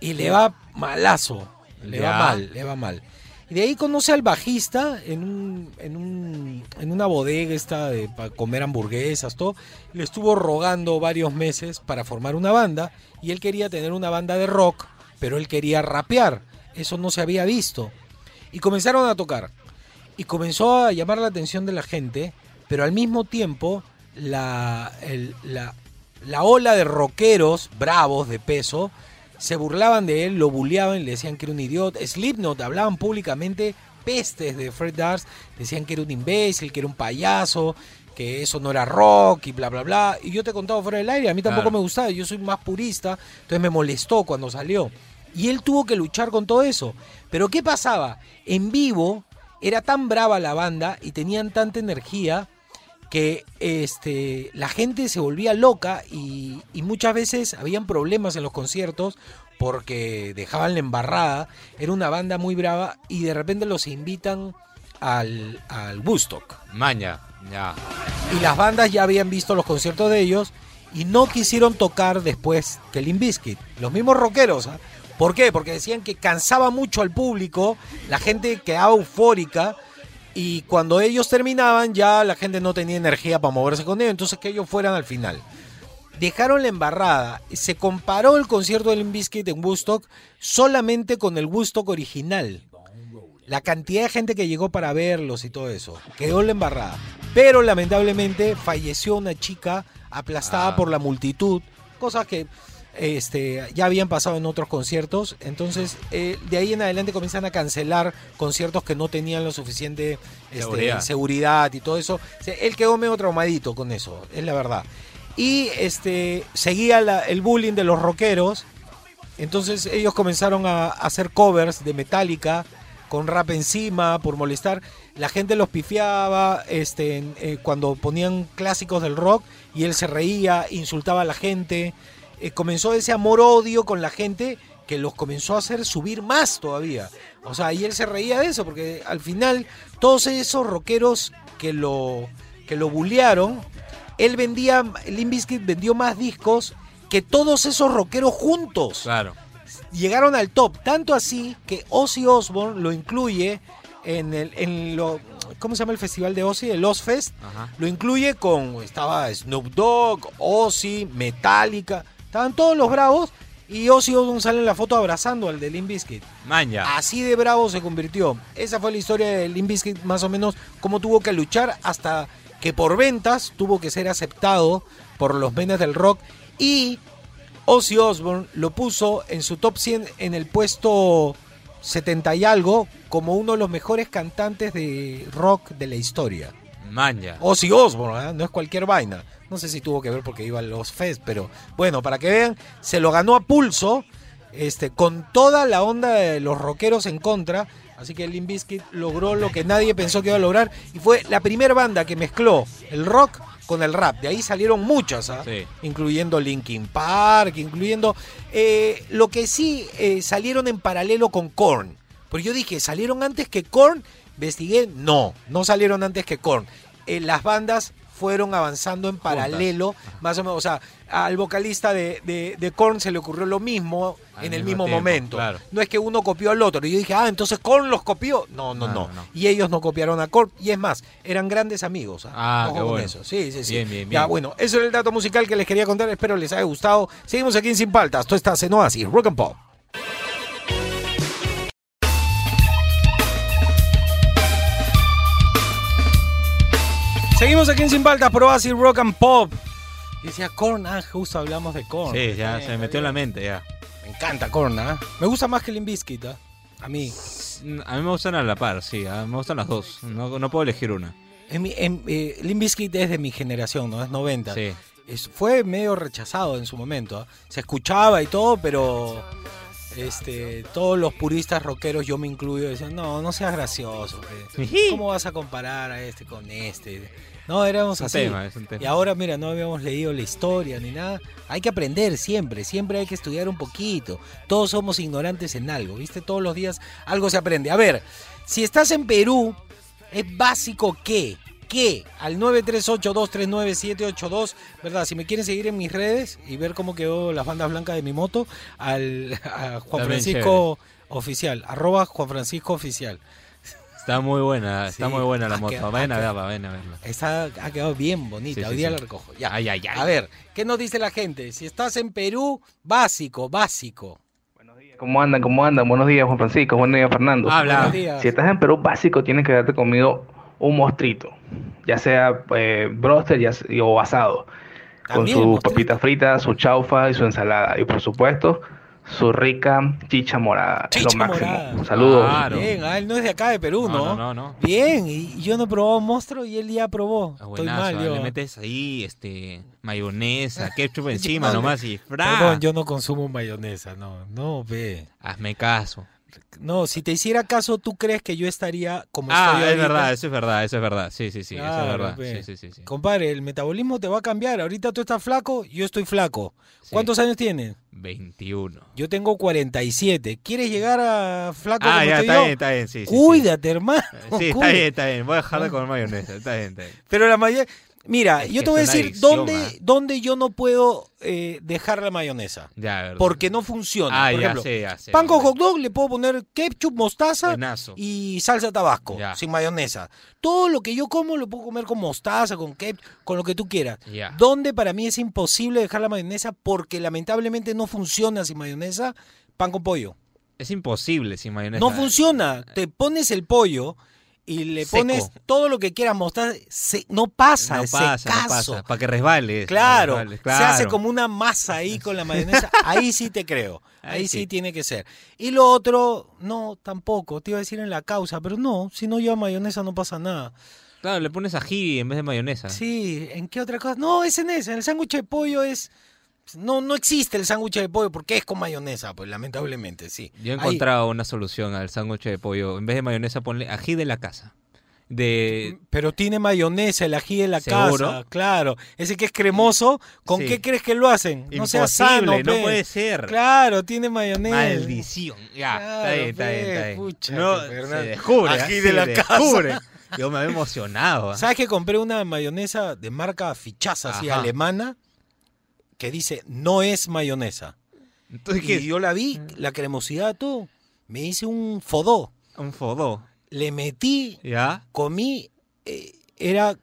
y le va malazo, le Ya. va mal, le va mal. Y de ahí conoce al bajista en, un, en, un- en una bodega esta de para comer hamburguesas, todo. Le estuvo rogando varios meses para formar una banda y él quería tener una banda de rock, pero él quería rapear. Eso no se había visto. Y comenzaron a tocar. Y comenzó a llamar la atención de la gente, pero al mismo tiempo la, el- la, la ola de rockeros bravos de peso se burlaban de él, lo bulleaban, le decían que era un idiota. Slipknot hablaban públicamente pestes de Fred Durst, decían que era un imbécil, que era un payaso, que eso no era rock y bla bla bla. Y yo te he contado fuera del aire, a mí tampoco Claro. me gustaba, yo soy más purista, entonces me molestó cuando salió. Y él tuvo que luchar con todo eso. Pero ¿qué pasaba? En vivo era tan brava la banda y tenían tanta energía que este, la gente se volvía loca y, y muchas veces habían problemas en los conciertos porque dejaban la embarrada. Era una banda muy brava y de repente los invitan al, al Woodstock. Maña, ya. Y las bandas ya habían visto los conciertos de ellos y no quisieron tocar después que Limp Bizkit. Los mismos rockeros. ¿ah? ¿Por qué? Porque decían que cansaba mucho al público, la gente quedaba eufórica y cuando ellos terminaban ya la gente no tenía energía para moverse con ellos, entonces que ellos fueran al final. Dejaron la embarrada. Se comparó el concierto de Limp Bizkit en Woodstock solamente con el Woodstock original. La cantidad de gente que llegó para verlos y todo eso. Quedó la embarrada. Pero lamentablemente falleció una chica aplastada Ah. por la multitud. Cosas que este, ya habían pasado en otros conciertos. Entonces, eh, de ahí en adelante comienzan a cancelar conciertos que no tenían lo suficiente este, Seguridad. seguridad y todo eso. O sea, él quedó medio traumadito con eso, es la verdad. Y este, seguía la- el bullying de los rockeros. Entonces ellos comenzaron a, a hacer covers de Metallica con rap encima por molestar. La gente los pifiaba este, eh, cuando ponían clásicos del rock y él se reía, insultaba a la gente. Eh, comenzó ese amor-odio con la gente que los comenzó a hacer subir más todavía. O sea, y él se reía de eso porque al final todos esos rockeros que lo, que lo bullearon, él vendía, Limp Bizkit vendió más discos que todos esos rockeros juntos. Claro. Llegaron al top, tanto así que Ozzy Osbourne lo incluye en el en lo ¿cómo se llama el festival de Ozzy? El Ozfest. Lo incluye con estaba Snoop Dogg, Ozzy, Metallica, estaban todos los bravos y Ozzy Osbourne sale en la foto abrazando al de Limp Bizkit. Maña. Así de bravo se convirtió. Esa fue la historia de Limp Bizkit, más o menos, cómo tuvo que luchar hasta que por ventas tuvo que ser aceptado por los menes del rock. Y Ozzy Osbourne lo puso en su top 100 en el puesto 70 y algo como uno de los mejores cantantes de rock de la historia. Maña. Ozzy Osbourne, ¿eh? no es cualquier vaina. No sé si tuvo que ver porque iba a los fest, pero bueno, para que vean, se lo ganó a pulso, este, con toda la onda de los rockeros en contra. Así que Limp Bizkit logró lo que nadie pensó que iba a lograr y fue la primera banda que mezcló el rock con el rap. De ahí salieron muchas, ¿ah? Sí. incluyendo Linkin Park, incluyendo eh, lo que sí eh, salieron en paralelo con Korn. Porque yo dije, ¿salieron antes que Korn? Investigué, no, no salieron antes que Korn. Eh, las bandas fueron avanzando en paralelo, más o menos, o sea, al vocalista de, de, de Korn se le ocurrió lo mismo Al en el mismo tiempo, momento. claro. No es que uno copió al otro. Y yo dije, ah, entonces Korn los copió. No, no, no. No, no. Y ellos no copiaron a Korn. Y es más, eran grandes amigos. Ah, Ojo qué con bueno. eso. Sí, sí, sí. Bien, bien, Ya, bien. bueno, eso era el dato musical que les quería contar. Espero les haya gustado. Seguimos aquí en Sin Paltas. Tú estás en Oasis, Rock and Pop. Seguimos aquí en Sin Paltas por Oasis, Rock and Pop. Y decía Korn, ah, justo hablamos de Korn. Sí, ya Eh, se me metió en la mente, ya. Me encanta Korn, ¿ah? Me gusta más que Limp Bizkit, ¿ah? A mí. A mí me gustan a la par, sí, me gustan las dos. No, no puedo elegir una. En en, eh, Limp Bizkit es de mi generación, ¿no? Es 90. Sí. Es- fue medio rechazado en su momento. ¿ah? Se escuchaba y todo, pero este, todos los puristas rockeros, yo me incluyo, decían, no, no seas gracioso. ¿Cómo vas a comparar a este con este? No, éramos así. tema. Y ahora, mira, no habíamos leído la historia ni nada. Hay que aprender siempre, siempre hay que estudiar un poquito. Todos somos ignorantes en algo, ¿viste? Todos los días algo se aprende. A ver, si estás en Perú, es básico que, que al 938239782, ¿verdad? Si me quieren seguir en mis redes y ver cómo quedó las bandas blancas de mi moto, al a Juan Está bien Francisco Oficial, arroba Juan Francisco Oficial. Está muy buena, está Sí, muy buena la ha moto. quedado- Vayan a verla, vayan a verla. Esta ha quedado bien bonita. Sí, sí, Hoy día sí. la recojo. Ya. Ay, ay, ay. A ver, ¿qué nos dice la gente? Si estás en Perú, básico, básico. ¿Cómo andan? ¿Cómo andan? Buenos días, Juan Francisco. Buenos días, Fernando. Habla. Buenos días. Si estás en Perú básico, tienes que haberte comido un mostrito, ya sea eh, broster ya o asado, con También, su mostrito. papita frita, su chaufa y su ensalada. Y por supuesto, su rica chicha morada. es Chicha lo máximo. morada. Saludos. Bien, ah, él no es de acá de Perú, No, ¿no? no, no, no. Bien, y yo no he probado monstruo y él ya probó. Estoy Buenazo, mal, ah, yo. Le metes ahí este mayonesa, ketchup encima nomás y fra. Perdón, yo no consumo mayonesa, no, no, ve. Hazme caso. No, si te hiciera caso, ¿tú crees que yo estaría como Ah, estoy es verdad, eso es verdad, eso es verdad. Sí, sí, sí, eso es verdad. pe. Sí, sí, sí, sí. Compadre, el metabolismo te va a cambiar. Ahorita tú estás flaco, yo estoy flaco. ¿Cuántos años tienes? 21. Yo tengo 47. ¿Quieres llegar a flaco Ah, como ya, estoy está yo? bien, está bien, sí. Cuídate, hermano. Sí, está bien, está bien. Voy a dejar de comer mayonesa. Está bien, está bien. Pero la mayoría... Mira, Es yo te voy a decir dónde, dónde yo no puedo eh, dejar la mayonesa. Ya. Porque no funciona. Ah, Por ya ejemplo, sé, ya sé. pan con hot dog le puedo poner ketchup, mostaza Buenazo. y salsa tabasco, sin mayonesa. Todo lo que yo como lo puedo comer con mostaza, con ketchup, con lo que tú quieras. Ya. Donde para mí es imposible dejar la mayonesa porque lamentablemente no funciona sin mayonesa, pan con pollo. Es imposible sin mayonesa. No funciona. Te pones el pollo y le Seco. pones todo lo que quieras mostaza, se- no pasa, No ese pasa, no pasa. Para que resbales. Claro, resbales, se hace claro. como una masa ahí con la mayonesa. Ahí sí te creo. Ahí, Ahí sí. sí. tiene que ser. Y lo otro, no, tampoco. Te iba a decir en la causa, pero no, si no lleva mayonesa no pasa nada. Claro, le pones ají en vez de mayonesa. Sí, ¿en qué otra cosa? No, es en esa. En el sándwich de pollo es. No, no existe el sándwich de pollo porque es con mayonesa, pues lamentablemente, sí. Yo he Ahí- encontrado una solución al sándwich de pollo. En vez de mayonesa, ponle ají de la casa. De. Pero tiene mayonesa, el ají de la ¿Seguro? casa, claro. Ese que es cremoso, ¿con Sí. qué crees que lo hacen? No sea sano, no pe. puede ser. Claro, tiene mayonesa. Maldición. Ya, está bien, está bien, está bien. pucha, no, que Fernando- se descubre. Ají ¿ah? de la descubre. casa. Yo me había emocionado. ¿ah? ¿Sabes que compré una mayonesa de marca fichaza, así, alemana, que dice, no es mayonesa? Entonces, y ¿qué? yo la vi, la cremosidad, todo. Me hice un fodó. Un fodó. Le metí, ¿Ya? comí, eh, era,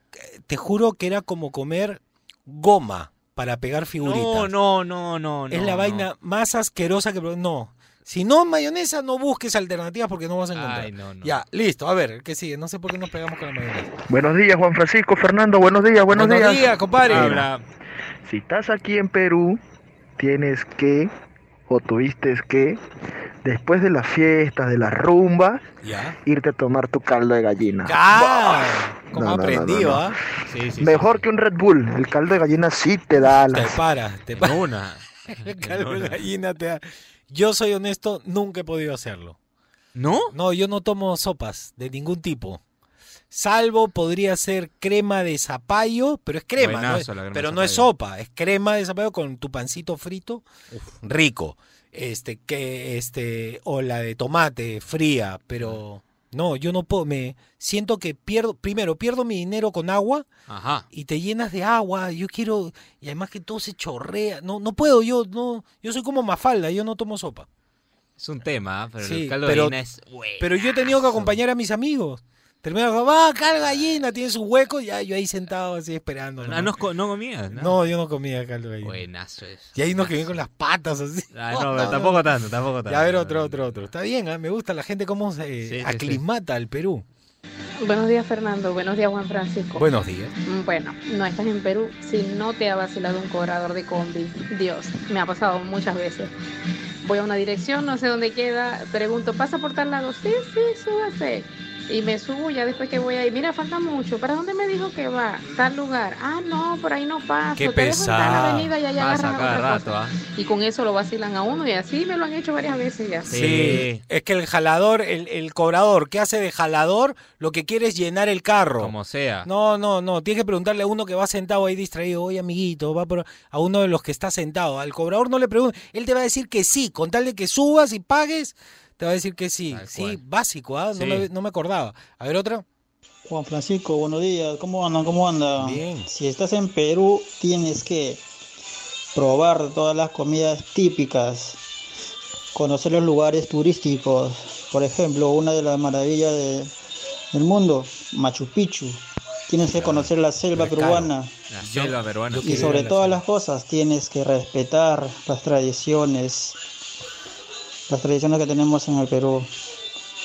te juro que era como comer goma para pegar figuritas. No, no, no, no. es no, la no. vaina más asquerosa que... No. Si no mayonesa, no busques alternativas porque no vas a encontrar. Ay, no, no. Ya, listo. A ver, ¿qué sigue? No sé por qué nos pegamos con la mayonesa. Buenos días, Juan Francisco, Fernando, buenos días, buenos, Buenos días. días, compadre. Habla. Si estás aquí en Perú, tienes que, o tuviste que, después de las fiestas, de las rumbas, Ya. irte a tomar tu caldo de gallina. Como No, no, no, aprendido, no, no. ¿ah? Sí, sí, Mejor que un Red Bull, el caldo de gallina sí te da Te alas. para, te para. Una. El caldo de gallina te da- Yo soy honesto, nunca he podido hacerlo. ¿No? No, yo no tomo sopas de ningún tipo. Salvo podría ser crema de zapallo, pero es crema, ¿no? Buenazo crema pero no es sopa, es crema de zapallo con tu pancito frito, rico. Este que este o la de tomate fría, pero no, yo no puedo, me siento que pierdo, primero pierdo mi dinero con agua Ajá. y te llenas de agua, yo quiero y además que todo se chorrea, no no puedo, yo no, yo soy como Mafalda, yo no tomo sopa. Es un tema, ¿ah? pero Sí, el caldo pero- de es. Pero yo he tenido que acompañar a mis amigos. Termina con, va, cal gallina, tiene su hueco, ya yo ahí sentado así esperando. Ah, no, no comías, ¿no? No, yo no comía caldo gallina. Buenazo es. Y hay unos que vienen con las patas así. Ah, no, pero tampoco tanto, tampoco tanto. Ya a ver otro, otro, otro. Está bien, ¿ah? me gusta la gente cómo se Sí, sí, aclimata al Perú. Buenos días, Fernando. Buenos días, Juan Francisco. Buenos días. Mm, Bueno, no estás en Perú si no te ha vacilado un cobrador de combi. Dios, me ha pasado muchas veces. Voy a una dirección, no sé dónde queda, pregunto, ¿pasa por tal lado? Sí, sí, súbase. Y me subo ya después que voy ahí. Mira, falta mucho. ¿Para dónde me dijo que va? Tal lugar. Ah, no, por ahí no paso. Qué pesado. avenida y allá Pasa agarras cada otra rato, cosa. ¿ah? Y con eso lo vacilan a uno y así me lo han hecho varias veces ya. Sí. Es que el jalador, el, el cobrador que hace de jalador, lo que quiere es llenar el carro. Como sea. No, no, no. Tienes que preguntarle a uno que va sentado ahí distraído. Oye, amiguito, va por... a uno de los que está sentado. Al cobrador no le pregunta. Él te va a decir que sí. Con tal de que subas y pagues, te va a decir que sí. Sí, básico, ¿ah? No, me, no me acordaba. A ver, otra. Juan Francisco, buenos días. ¿Cómo andan? ¿Cómo andan? Bien. Si estás en Perú, tienes que probar todas las comidas típicas, conocer los lugares turísticos. Por ejemplo, una de las maravillas de- del mundo, Machu Picchu. Tienes que conocer la selva peruana. La selva peruana. Y sobre todas las cosas tienes que respetar las tradiciones, las tradiciones que tenemos en el Perú.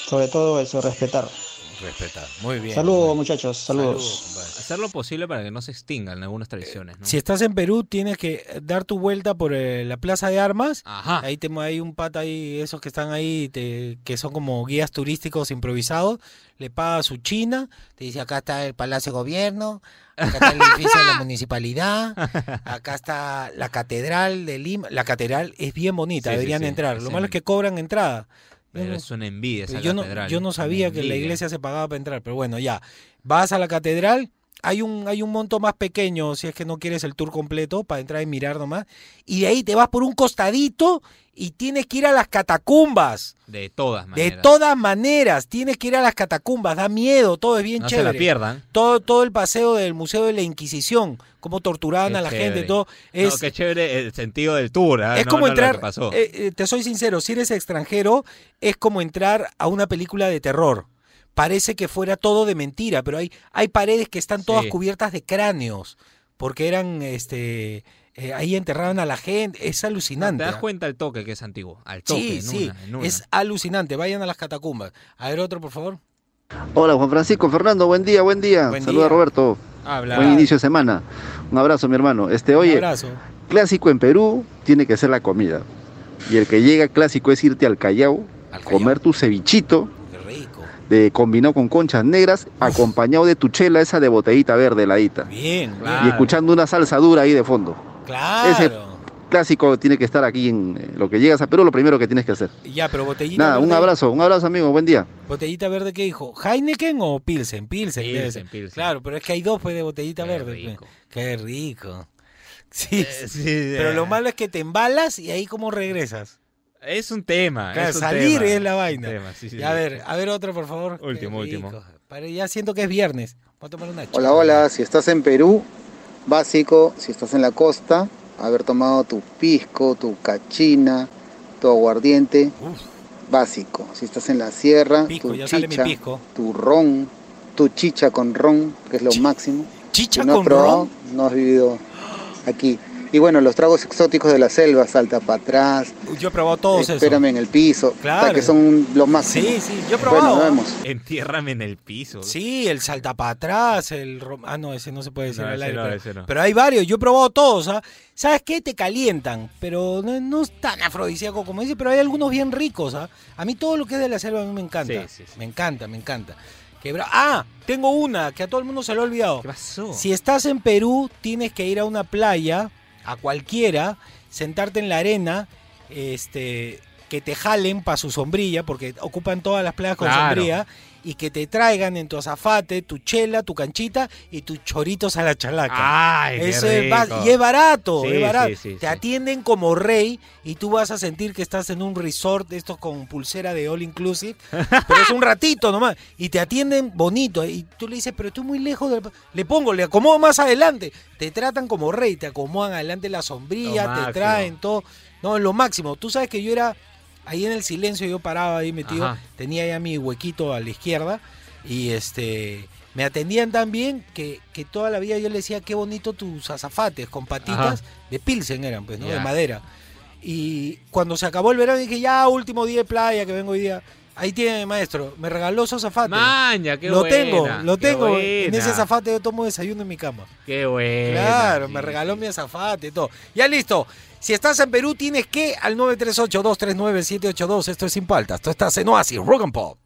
Sobre todo eso, respetar. Respetar. Muy bien. Saludos muchachos, saludos. Hacer lo posible para que no se extingan algunas tradiciones, ¿no? Si estás en Perú, tienes que dar tu vuelta por eh, la Plaza de Armas. Ajá. Ahí te hay un pata ahí, esos que están ahí, te- que son como guías turísticos improvisados. Le paga su china, te dice acá está el Palacio de Gobierno, acá está el edificio de la municipalidad, acá está la Catedral de Lima. La catedral es bien bonita, Sí, deberían sí, entrar. Lo malo es que cobran entrada. Pero es una envidia esa yo no, catedral. yo no sabía que la iglesia se pagaba para entrar, pero bueno, ya. Vas a la catedral, hay un, hay un monto más pequeño, si es que no quieres el tour completo, para entrar y mirar nomás. Y de ahí te vas por un costadito y tienes que ir a las catacumbas. De todas De maneras. todas maneras, tienes que ir a las catacumbas, da miedo, todo es bien No se la chévere. pierdan. Todo, todo el paseo del Museo de la Inquisición, cómo torturaban Qué a la chévere. gente, todo. No, Es, qué chévere el sentido del tour. ¿ah? es No, como entrar, pasó. eh, eh, te soy sincero, si eres extranjero, es como entrar a una película de terror. Parece que fuera todo de mentira, pero hay, hay paredes que están todas Sí. cubiertas de cráneos, porque eran, este, eh, ahí enterraban a la gente, es alucinante. Te das ¿ah? cuenta al toque que es antiguo. Al toque, Sí, en sí, una, en una. es alucinante. Vayan a las catacumbas. A ver otro, por favor. Hola Juan Francisco, Fernando, buen día, buen día. Buen Saluda día. Roberto. Habla. Buen inicio de semana. Un abrazo, mi hermano. Este, Un oye, abrazo. clásico en Perú tiene que ser la comida. Y el que llega clásico es irte al Callao, comer tu cevichito de combinado con conchas negras, acompañado de tu chela esa de botellita verde heladita. Bien, Y escuchando una salsa dura ahí de fondo. Claro. Ese clásico tiene que estar aquí en eh, lo que llegas a Perú, lo primero que tienes que hacer. Ya, pero botellita Nada, un verde- abrazo, un abrazo amigo, buen día. Botellita verde, ¿qué dijo? ¿Heineken o Pilsen? Pilsen, Pilsen. Pilsen. Claro, pero es que hay dos pues, de botellita Qué verde. rico. pues. Qué rico. Sí, Eh, sí, pero eh. lo malo es que te embalas y ahí cómo regresas. Es un tema. Claro, es un salir tema, es la vaina. tema, sí, sí, Y a sí. ver, a ver otro, por favor. Último, último. ya siento que es viernes. Voy a tomar una Hola, hola, si estás en Perú, básico, si estás en la costa, haber tomado tu pisco, tu cachina, tu aguardiente, básico. Si estás en la sierra, Pisco, tu ya sale mi chicha, pisco. tu ron, tu chicha con ron, que es lo máximo. ¿Chicha si no has con probado, ron? no has vivido aquí. Y bueno, los tragos exóticos de la selva, salta para atrás, Yo he probado todos esos. espérame en el piso, o sea, Claro. que son los máximos. Sí, sí, yo he Bueno, probado. nos ¿ah? vemos. Entiérrame en el piso. Sí, el salta para atrás, el... rom- Ah, no, ese no se puede decir No, al aire. no, pero, ese no. pero hay varios, yo he probado todos, ¿ah? ¿Sabes qué? Te calientan, pero no, no es tan afrodisíaco como dice, pero hay algunos bien ricos, ¿ah? A mí todo lo que es de la selva a mí me encanta. Sí, sí, Me encanta, me encanta. Que bra- Ah, tengo una que a todo el mundo se lo ha olvidado. ¿Qué pasó? Si estás en Perú, tienes que ir a una playa, a cualquiera, sentarte en la arena, este, que te jalen para su sombrilla, porque ocupan todas las playas con Claro. sombrilla, y que te traigan en tu azafate tu chela, tu canchita y tus choritos a la chalaca. Ay, qué Eso es ba- rico. y es barato, Sí, es barato. sí, sí, te atienden como rey y tú vas a sentir que estás en un resort de estos con pulsera de all inclusive, pero es un ratito nomás y te atienden bonito y tú le dices, "Pero estoy muy lejos del le pongo, le acomodo más adelante." Te tratan como rey, te acomodan adelante la sombrilla, te traen todo. No, es lo máximo. Tú sabes que yo era ahí en el silencio, yo paraba ahí metido, Ajá. tenía ya mi huequito a la izquierda y este me atendían tan bien que, que toda la vida yo le decía qué bonito tus azafates con patitas Ajá. de pilsen eran pues no de madera y cuando se acabó el verano dije ya último día de playa que vengo hoy día ahí tiene maestro me regaló esos azafates Maña, qué lo buena, tengo lo tengo en ese azafate yo tomo desayuno en mi cama Qué bueno. Claro, me regaló mi azafate y todo. Ya listo. Si estás en Perú, tienes que al 938-239-782. Esto es Sin Paltas. Esto estás en Oasis, Rock and Pop.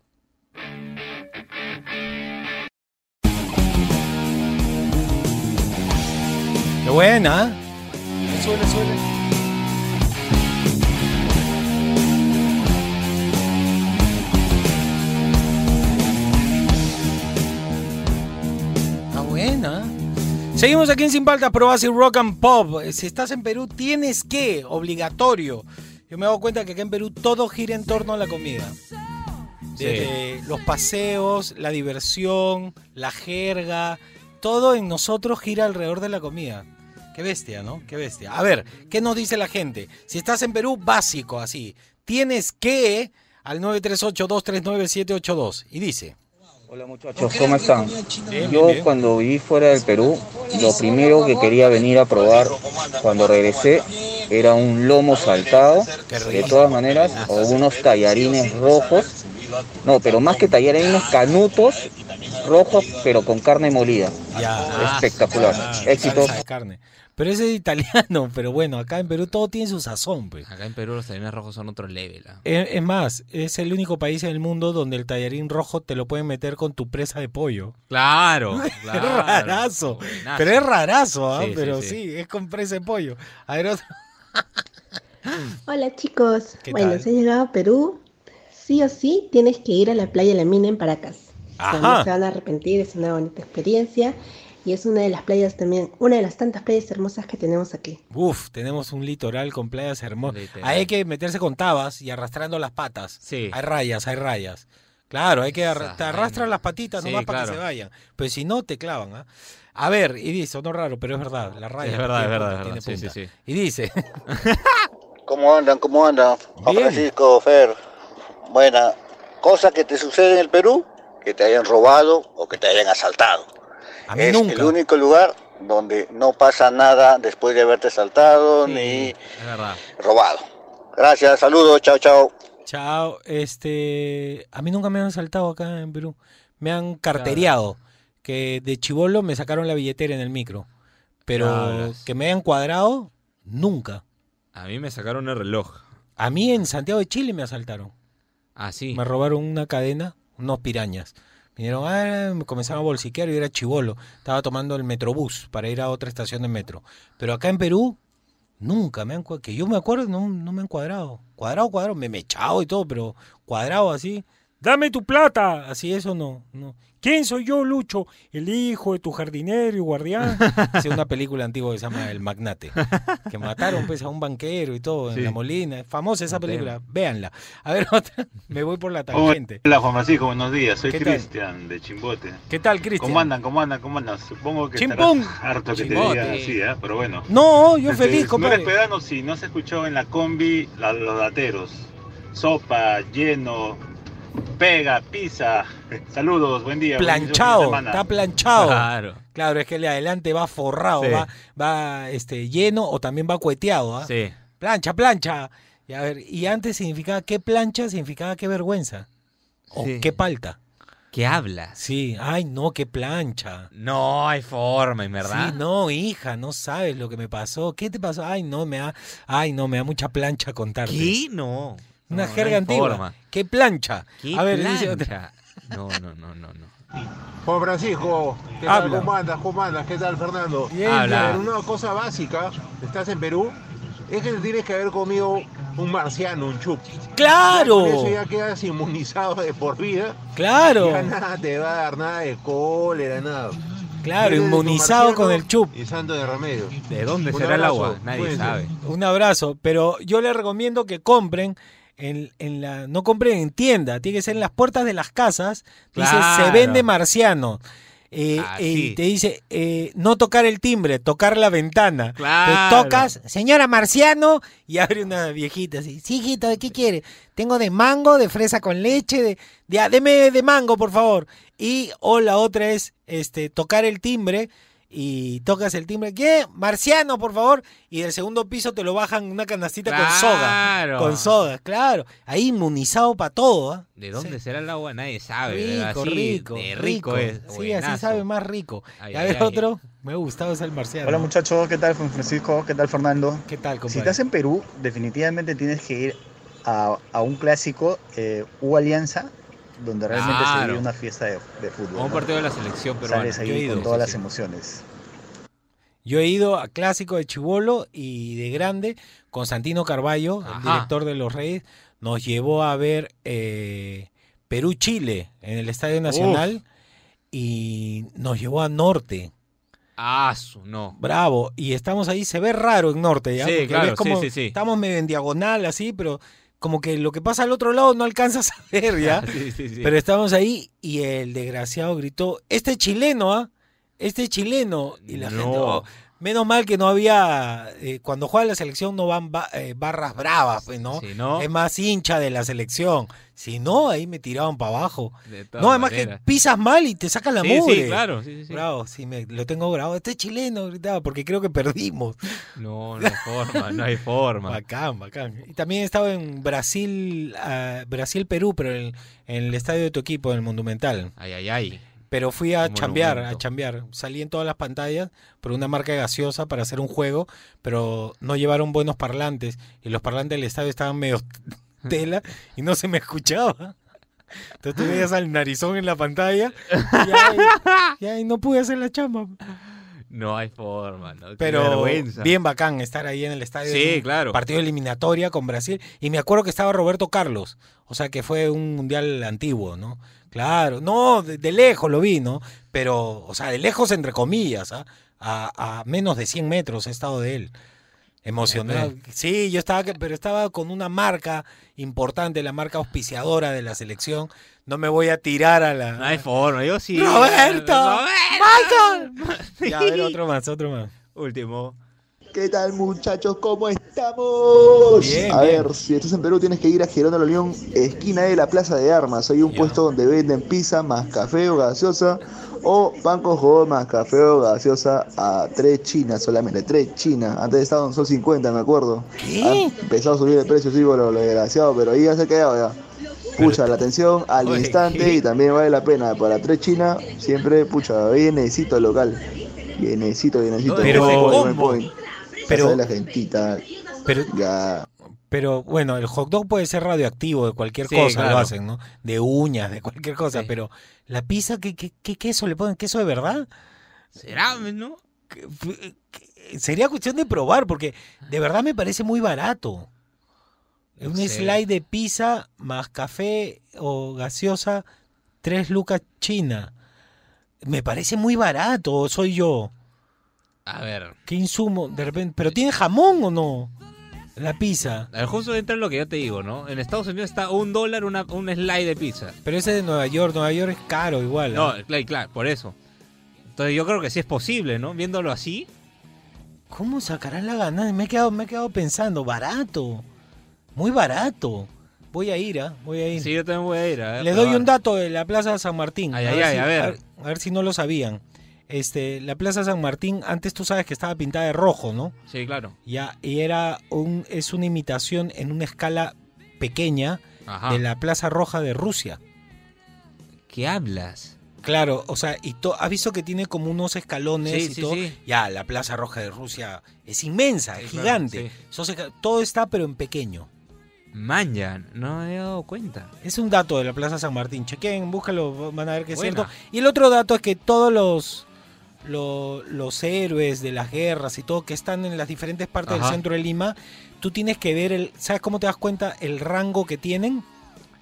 Qué buena. Suele, suele. Está buena. Seguimos aquí en Sin Paltas, Pro Oasis Rock and Pop. Si estás en Perú, tienes que, obligatorio. Yo me dado cuenta que acá en Perú todo gira en torno a la comida. Desde los paseos, la diversión, la jerga, todo en nosotros gira alrededor de la comida. Qué bestia, ¿no? Qué bestia. A ver, ¿qué nos dice la gente? Si estás en Perú, básico, así. Tienes que al 938-239-782. Y dice. Hola muchachos, ¿cómo están? Yo cuando viví fuera del Perú, lo primero que quería venir a probar cuando regresé era un lomo saltado, de todas maneras, o unos tallarines rojos. No, pero más que tallarines, canutos rojos, pero con carne molida. Espectacular. Ah, Éxitos. carne. Pero ese es italiano, pero bueno, acá en Perú todo tiene su sazón, pues. Acá en Perú los tallarines rojos son otro level. ¿ah? Es, es más, es el único país en el mundo donde el tallarín rojo te lo pueden meter con tu presa de pollo. Claro, es rarazo. Buenazo. Pero es rarazo, ¿ah? Sí, pero sí. sí, es con presa de pollo. A ver, otro. Hola chicos, ¿Qué bueno, tal? si has llegado a Perú, sí o sí tienes que ir a la playa La Mina en Paracas. O sea, Ajá. no se van a arrepentir, es una bonita experiencia y es una de las playas también, una de las tantas playas hermosas que tenemos aquí. Uf, tenemos un litoral con playas hermosas. Hay que meterse con tabas y arrastrando las patas. Sí. Hay rayas, hay rayas. Claro, hay que arra- Esa te arrastran las patitas Sí, nomás para que se vayan. Pues si no, te clavan. ¿ah? A ver, y dice, no raro, pero es verdad. La raya Es verdad, tiene es verdad, punta, es verdad. Sí, punta. sí, sí. Y dice, ¿Cómo andan? ¿Cómo andan? Juan. Francisco, Fer. Buena. Cosa que te sucede en el Perú, que te hayan robado o que te hayan asaltado. A mí es nunca. el único lugar donde no pasa nada después de haberte asaltado ni Es verdad. robado. Gracias, saludos, chao, chao. chao, este... A mí nunca me han saltado acá en Perú. Me han carteriado. Que de chivolo me sacaron la billetera en el micro. Pero Cabras. que me hayan cuadrado, nunca. A mí me sacaron el reloj. A mí en Santiago de Chile me asaltaron. Ah, sí. Me robaron una cadena, unos pirañas. Vinieron, ah, me comenzaron a bolsiquear y era chivolo. Estaba tomando el metrobús para ir a otra estación de metro. Pero acá en Perú, nunca me han que yo me acuerdo, no, no me han cuadrado. Cuadrado, cuadrado, me he echado y todo, pero cuadrado así. Dame tu plata. Así eso no, no. ¿Quién soy yo, Lucho? El hijo de tu jardinero y guardián. Es una película antigua que se llama El Magnate. Que mataron pues a un banquero y todo Sí. en La Molina. Es famosa esa película. Véanla. A ver, otra. Me voy por la tangente. Hola Juan Francisco, buenos días. Soy. Cristian de Chimbote. ¿Qué tal, Cristian? ¿Cómo andan? ¿Cómo andan? ¿Cómo andan? Supongo que estarás harto que Chimbote. te diga así, ¿eh? Pero bueno. No, yo Este, feliz, No compadre. eres pedano si no se escuchó en la combi la- los dateros. Sopa, lleno, pega, pizza. Saludos, buen día. buen planchado, está planchado. Claro. Claro, es que el de adelante va forrado, Sí. va, va este, lleno o también va cueteado. ¿ah? Sí. Plancha, plancha. Y, a ver, y antes significaba qué plancha, significaba qué vergüenza. O Sí. qué palta. ¿Qué hablas? Sí, ay no, qué plancha. No hay forma, en verdad. Sí, no, hija, no sabes lo que me pasó. ¿Qué te pasó? Ay, no, me da, ay, no, me da mucha plancha contarte. ¿Qué? No. Una No, no jerga antigua. forma. ¿Qué plancha? ¿Qué a ver, dice otra. plancha? No, no, no, no, no. Juan Francisco, ¿qué Habla. tal? ¿Cómo andas? ¿Cómo andas? ¿Qué tal, Fernando? Bien, Habla. Pero una cosa básica, estás en Perú, es que tienes que haber comido un marciano, un chup. ¡Claro! Ya con eso ya quedas inmunizado de por vida. Claro. Ya nada te va a dar, nada de cólera, nada. Claro, inmunizado con el chup. Y santo de remedio. ¿De dónde Un será el agua? Nadie cuídense. sabe. Un abrazo, pero yo les recomiendo que compren en, en la no compren en tienda, tiene que ser en las puertas de las casas. Dice se vende marciano. Eh, Ah, eh, sí. te dice eh, no tocar el timbre, tocar la ventana. Claro. Te tocas, señora Marciano, y abre una viejita así. Sí, hijita, ¿de qué quiere? Tengo de mango, de fresa con leche, de, de ah, deme de mango, por favor. Y o la otra es este tocar el timbre y tocas el timbre, ¿qué? Marciano, por favor. Y del segundo piso te lo bajan una canastita con soda. Claro. Con soda, claro. Ahí inmunizado para todo, ¿ah? ¿De dónde será el agua? Nadie sabe. Rico, Así, rico, de rico, es. Sí, así sabe más rico. Ay, y a ay, ver ay. otro, me ha gustado ese el marciano. Hola muchachos, ¿qué tal Juan Francisco? ¿Qué tal Fernando? ¿Qué tal, Si estás en Perú, definitivamente tienes que ir a, a un clásico eh, U Alianza, donde realmente se vive una fiesta de, de fútbol. Un ¿no? partido de la selección peruana. Sales ahí Yo he ido, con todas sí, las sí. emociones. Yo he ido a clásico de Chivolo y de grande. Constantino Carballo, el director de los Reyes, nos llevó a ver eh, Perú-Chile en el Estadio Nacional y nos llevó a Norte. Ah, su, no. Bravo. Y estamos ahí, se ve raro en Norte, ¿ya? Sí, Porque claro, ves como sí, sí, sí. Estamos medio en diagonal así, pero como que lo que pasa al otro lado no alcanzas a ver, ¿ya? Sí, sí, sí. Pero estamos ahí y el desgraciado gritó, este es chileno, ¿ah? Este es chileno. Y la No. gente, oh, menos mal que no había, eh, cuando juega la selección no van ba- eh, barras bravas, pues, ¿no? Si no- Es más hincha de la selección. Si no, ahí me tiraban para abajo. No, además maneras. que pisas mal y te sacan la Sí, sí, mugre. claro, sí, sí, sí. Bravo, sí, me, lo tengo grabado. Este es chileno, gritaba, porque creo que perdimos. No, no hay forma, no hay forma. Bacán, bacán. Y también he estado en Brasil, ah, Brasil-Perú, pero en, en el estadio de tu equipo, en el Monumental. Ay, ay, ay. Pero fui a chambear, a chambear. Salí en todas las pantallas por una marca gaseosa para hacer un juego, pero no llevaron buenos parlantes. Y los parlantes del estadio estaban medio tela y no se me escuchaba. Entonces tú veías al narizón en la pantalla y ya, y- ya, y no pude hacer la chamba. No hay forma, ¿no? Qué Pero vergüenza. bien bacán estar ahí en el estadio. Sí, claro. Partido eliminatoria con Brasil. Y me acuerdo que estaba Roberto Carlos. O sea que fue un mundial antiguo, ¿no? Claro. No, de, de lejos lo vi, ¿no? Pero, o sea, de lejos entre comillas, ¿ah? a, a menos de 100 metros he estado de él. Emocionado. Sí, yo estaba, pero estaba con una marca importante, la marca auspiciadora de la selección. No me voy a tirar a la. No hay forma, yo sí. ¡Roberto! ¡Michael! Ya, a ver, otro más, otro más. Último. ¿Qué tal muchachos? ¿Cómo estamos? Bien, a bien. ver, si estás en Perú tienes que ir a Gerónimo León, esquina de la Plaza de Armas. Hay un puesto donde venden pizza más café o gaseosa o pan con jugo más café o gaseosa a tres chinas solamente, tres chinas. Antes estaba en sol 50, me acuerdo. ¿Qué? Ha empezado a subir el precio, sí, por lo, lo desgraciado, pero ahí ya se ha quedado ya. Pucha, la atención al Oye, instante ¿qué? y también vale la pena. Para tres chinas, siempre, pucha, bienecito el local. Point, ¿cómo? buen point. Pero- la gentita. Pero, ya. pero bueno, el hot dog puede ser radioactivo de cualquier Sí, cosa, claro. lo hacen, ¿no? De uñas, de cualquier cosa, pero la pizza, ¿qué, qué, qué queso le ponen? ¿Queso de verdad? ¿Será, no? Sería cuestión de probar, porque de verdad me parece muy barato. Un sé. slide de pizza más café o gaseosa, tres lucas china. Me parece muy barato, ¿o soy yo? A ver. ¿Qué insumo? De repente, ¿pero tiene jamón o no? La pizza. A ver, justo entra en lo que yo te digo, ¿no? En Estados Unidos está un dólar una, un slide de pizza. Pero ese de Nueva York, Nueva York es caro igual. No, ¿eh? claro, claro, por eso. Entonces yo creo que sí es posible, ¿no? Viéndolo así. ¿Cómo sacarán la gana? Me he quedado, me he quedado pensando, barato. Muy barato. Voy a ir, ¿ah? Voy a ir. Sí, yo también voy a ir. a Le probar. doy un dato de la Plaza San Martín. Ay, a, ay, ver ay, si, a ver. a ver si no lo sabían. Este, la Plaza San Martín, antes tú sabes que estaba pintada de rojo, ¿no? Sí, claro. Ya, y era un, es una imitación en una escala pequeña Ajá. de la Plaza Roja de Rusia. ¿Qué hablas? Claro, o sea, y to- has visto que tiene como unos escalones Sí, y sí, todo. sí. Ya, la Plaza Roja de Rusia es inmensa, es claro, gigante. esca- todo está pero en pequeño. Manjan, no me había dado cuenta. Es un dato de la Plaza San Martín. Chequen, búscalo, van a ver que es Buena. cierto. Y el otro dato es que todos los, lo- los héroes de las guerras y todo que están en las diferentes partes Ajá. del centro de Lima, tú tienes que ver el, ¿sabes cómo te das cuenta el rango que tienen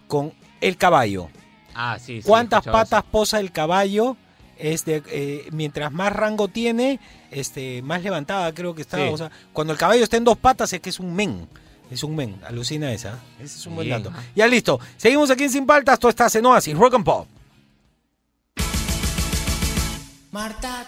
con el caballo? Ah, sí, sí. ¿Cuántas eso. patas posa el caballo? Es de, eh, mientras más rango tiene, este, más levantada creo que está. Sí. O sea, cuando el caballo está en dos patas es que es un men. Es un men. Alucina esa. Ese es un buen dato. Ya listo. Seguimos aquí en Sin Paltas. Tú estás en Oasis. Rock and Pop. Marta.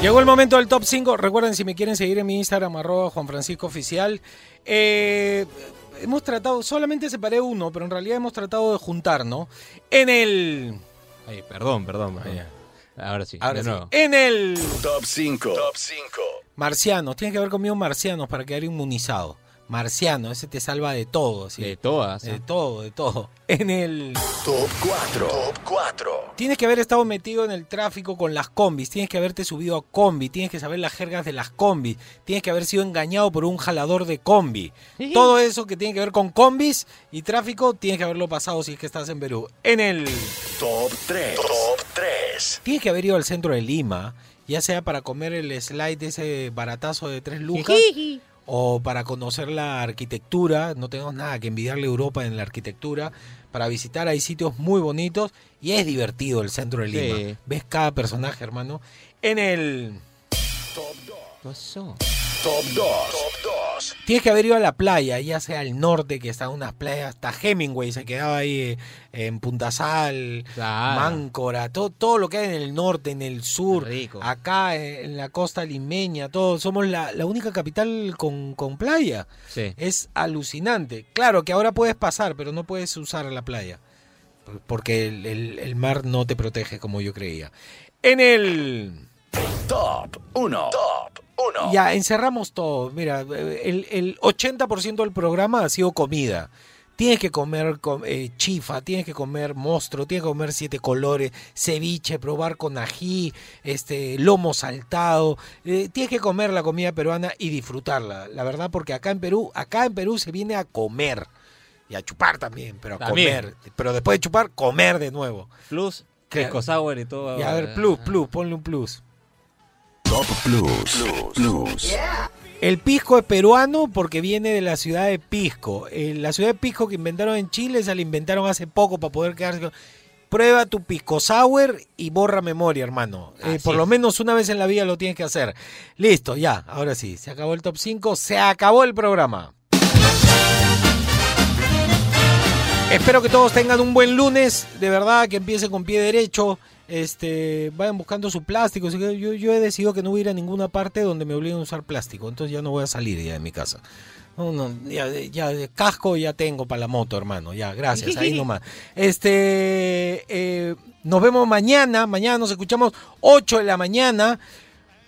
Llegó el momento del top 5. Recuerden, si me quieren seguir en mi Instagram, arroba Juan Francisco Oficial. Eh, hemos tratado, solamente separé uno, pero en realidad hemos tratado de juntar, ¿no? En el. Ay, perdón, perdón. perdón. Ahora sí, Ahora de sí. nuevo. En el. Top 5. Top 5. Marcianos. Tienes que ver conmigo marcianos para quedar inmunizado. Marciano, ese te salva de todo. ¿sí? De todas. De todo, de todo. En el. Top 4. Top 4. Tienes que haber estado metido en el tráfico con las combis, tienes que haberte subido a combi, tienes que saber las jergas de las combis, tienes que haber sido engañado por un jalador de combi. Todo eso que tiene que ver con combis y tráfico, tienes que haberlo pasado si es que estás en Perú. En el... Top 3. Top 3. Tienes que haber ido al centro de Lima, ya sea para comer el slide de ese baratazo de tres lucas. O para conocer la arquitectura, no tenemos nada que envidiarle a Europa en la arquitectura, para visitar hay sitios muy bonitos y es divertido el centro de Lima. Sí. Ves cada personaje, hermano. En el... Top 2. Top 2. Tienes que haber ido a la playa, ya sea al norte, que están unas playas, hasta Hemingway se quedaba ahí eh, en Punta Sal, Claro. Máncora, todo, todo lo que hay en el norte, en el sur, acá eh, en la costa limeña, todo, somos la, la única capital con, con playa. Sí. Es alucinante. Claro que ahora puedes pasar, pero no puedes usar la playa. por- Porque el, el- el mar no te protege como yo creía. En el... Top 1. Top 1. Ya, encerramos todo. Mira, el, el 80% del programa ha sido comida. Tienes que comer com- eh, chifa, tienes que comer monstruo, tienes que comer siete colores, ceviche, probar con ají, este, lomo saltado. Eh, tienes que comer la comida peruana y disfrutarla, la verdad, porque acá en Perú, acá en Perú se viene a comer. Y a chupar también, pero a También. comer. Pero después de chupar, comer de nuevo. Plus, sour y todo. Y a ver, plus, plus, ponle un plus. Top Plus. Plus. El pisco es peruano porque viene de la ciudad de Pisco. Eh, la ciudad de Pisco que inventaron en Chile, esa la inventaron hace poco para poder quedarse con... Prueba tu pisco sour y borra memoria, hermano. Eh, por lo menos una vez en la vida lo tienes que hacer. Listo, ya, ahora sí, se acabó el top 5, se acabó el programa. Espero que todos tengan un buen lunes, de verdad, que empiecen con pie derecho. Este, vayan buscando su plástico. Yo, yo he decidido que no voy a ir a ninguna parte donde me obliguen a usar plástico, entonces ya no voy a salir ya de mi casa. No, no, ya, ya casco ya tengo para la moto, hermano. Ya, gracias, ahí nomás. Este, eh, nos vemos mañana. Mañana nos escuchamos 8 de la mañana.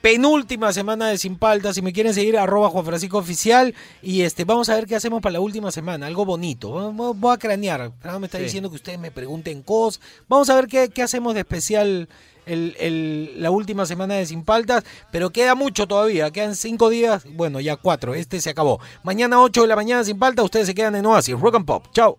Penúltima semana de Sin Paltas. Si me quieren seguir, arroba Juan Francisco Oficial. Y este, vamos a ver qué hacemos para la última semana. Algo bonito. Voy- a cranear. Me está Sí. diciendo que ustedes me pregunten cosas. Vamos a ver qué, qué hacemos de especial el- el- la última semana de Sin Paltas. Pero queda mucho todavía. Quedan cinco días. Bueno, ya cuatro. Este se acabó. Mañana 8 de la mañana Sin Paltas. Ustedes se quedan en Oasis. Rock and Pop. Chao.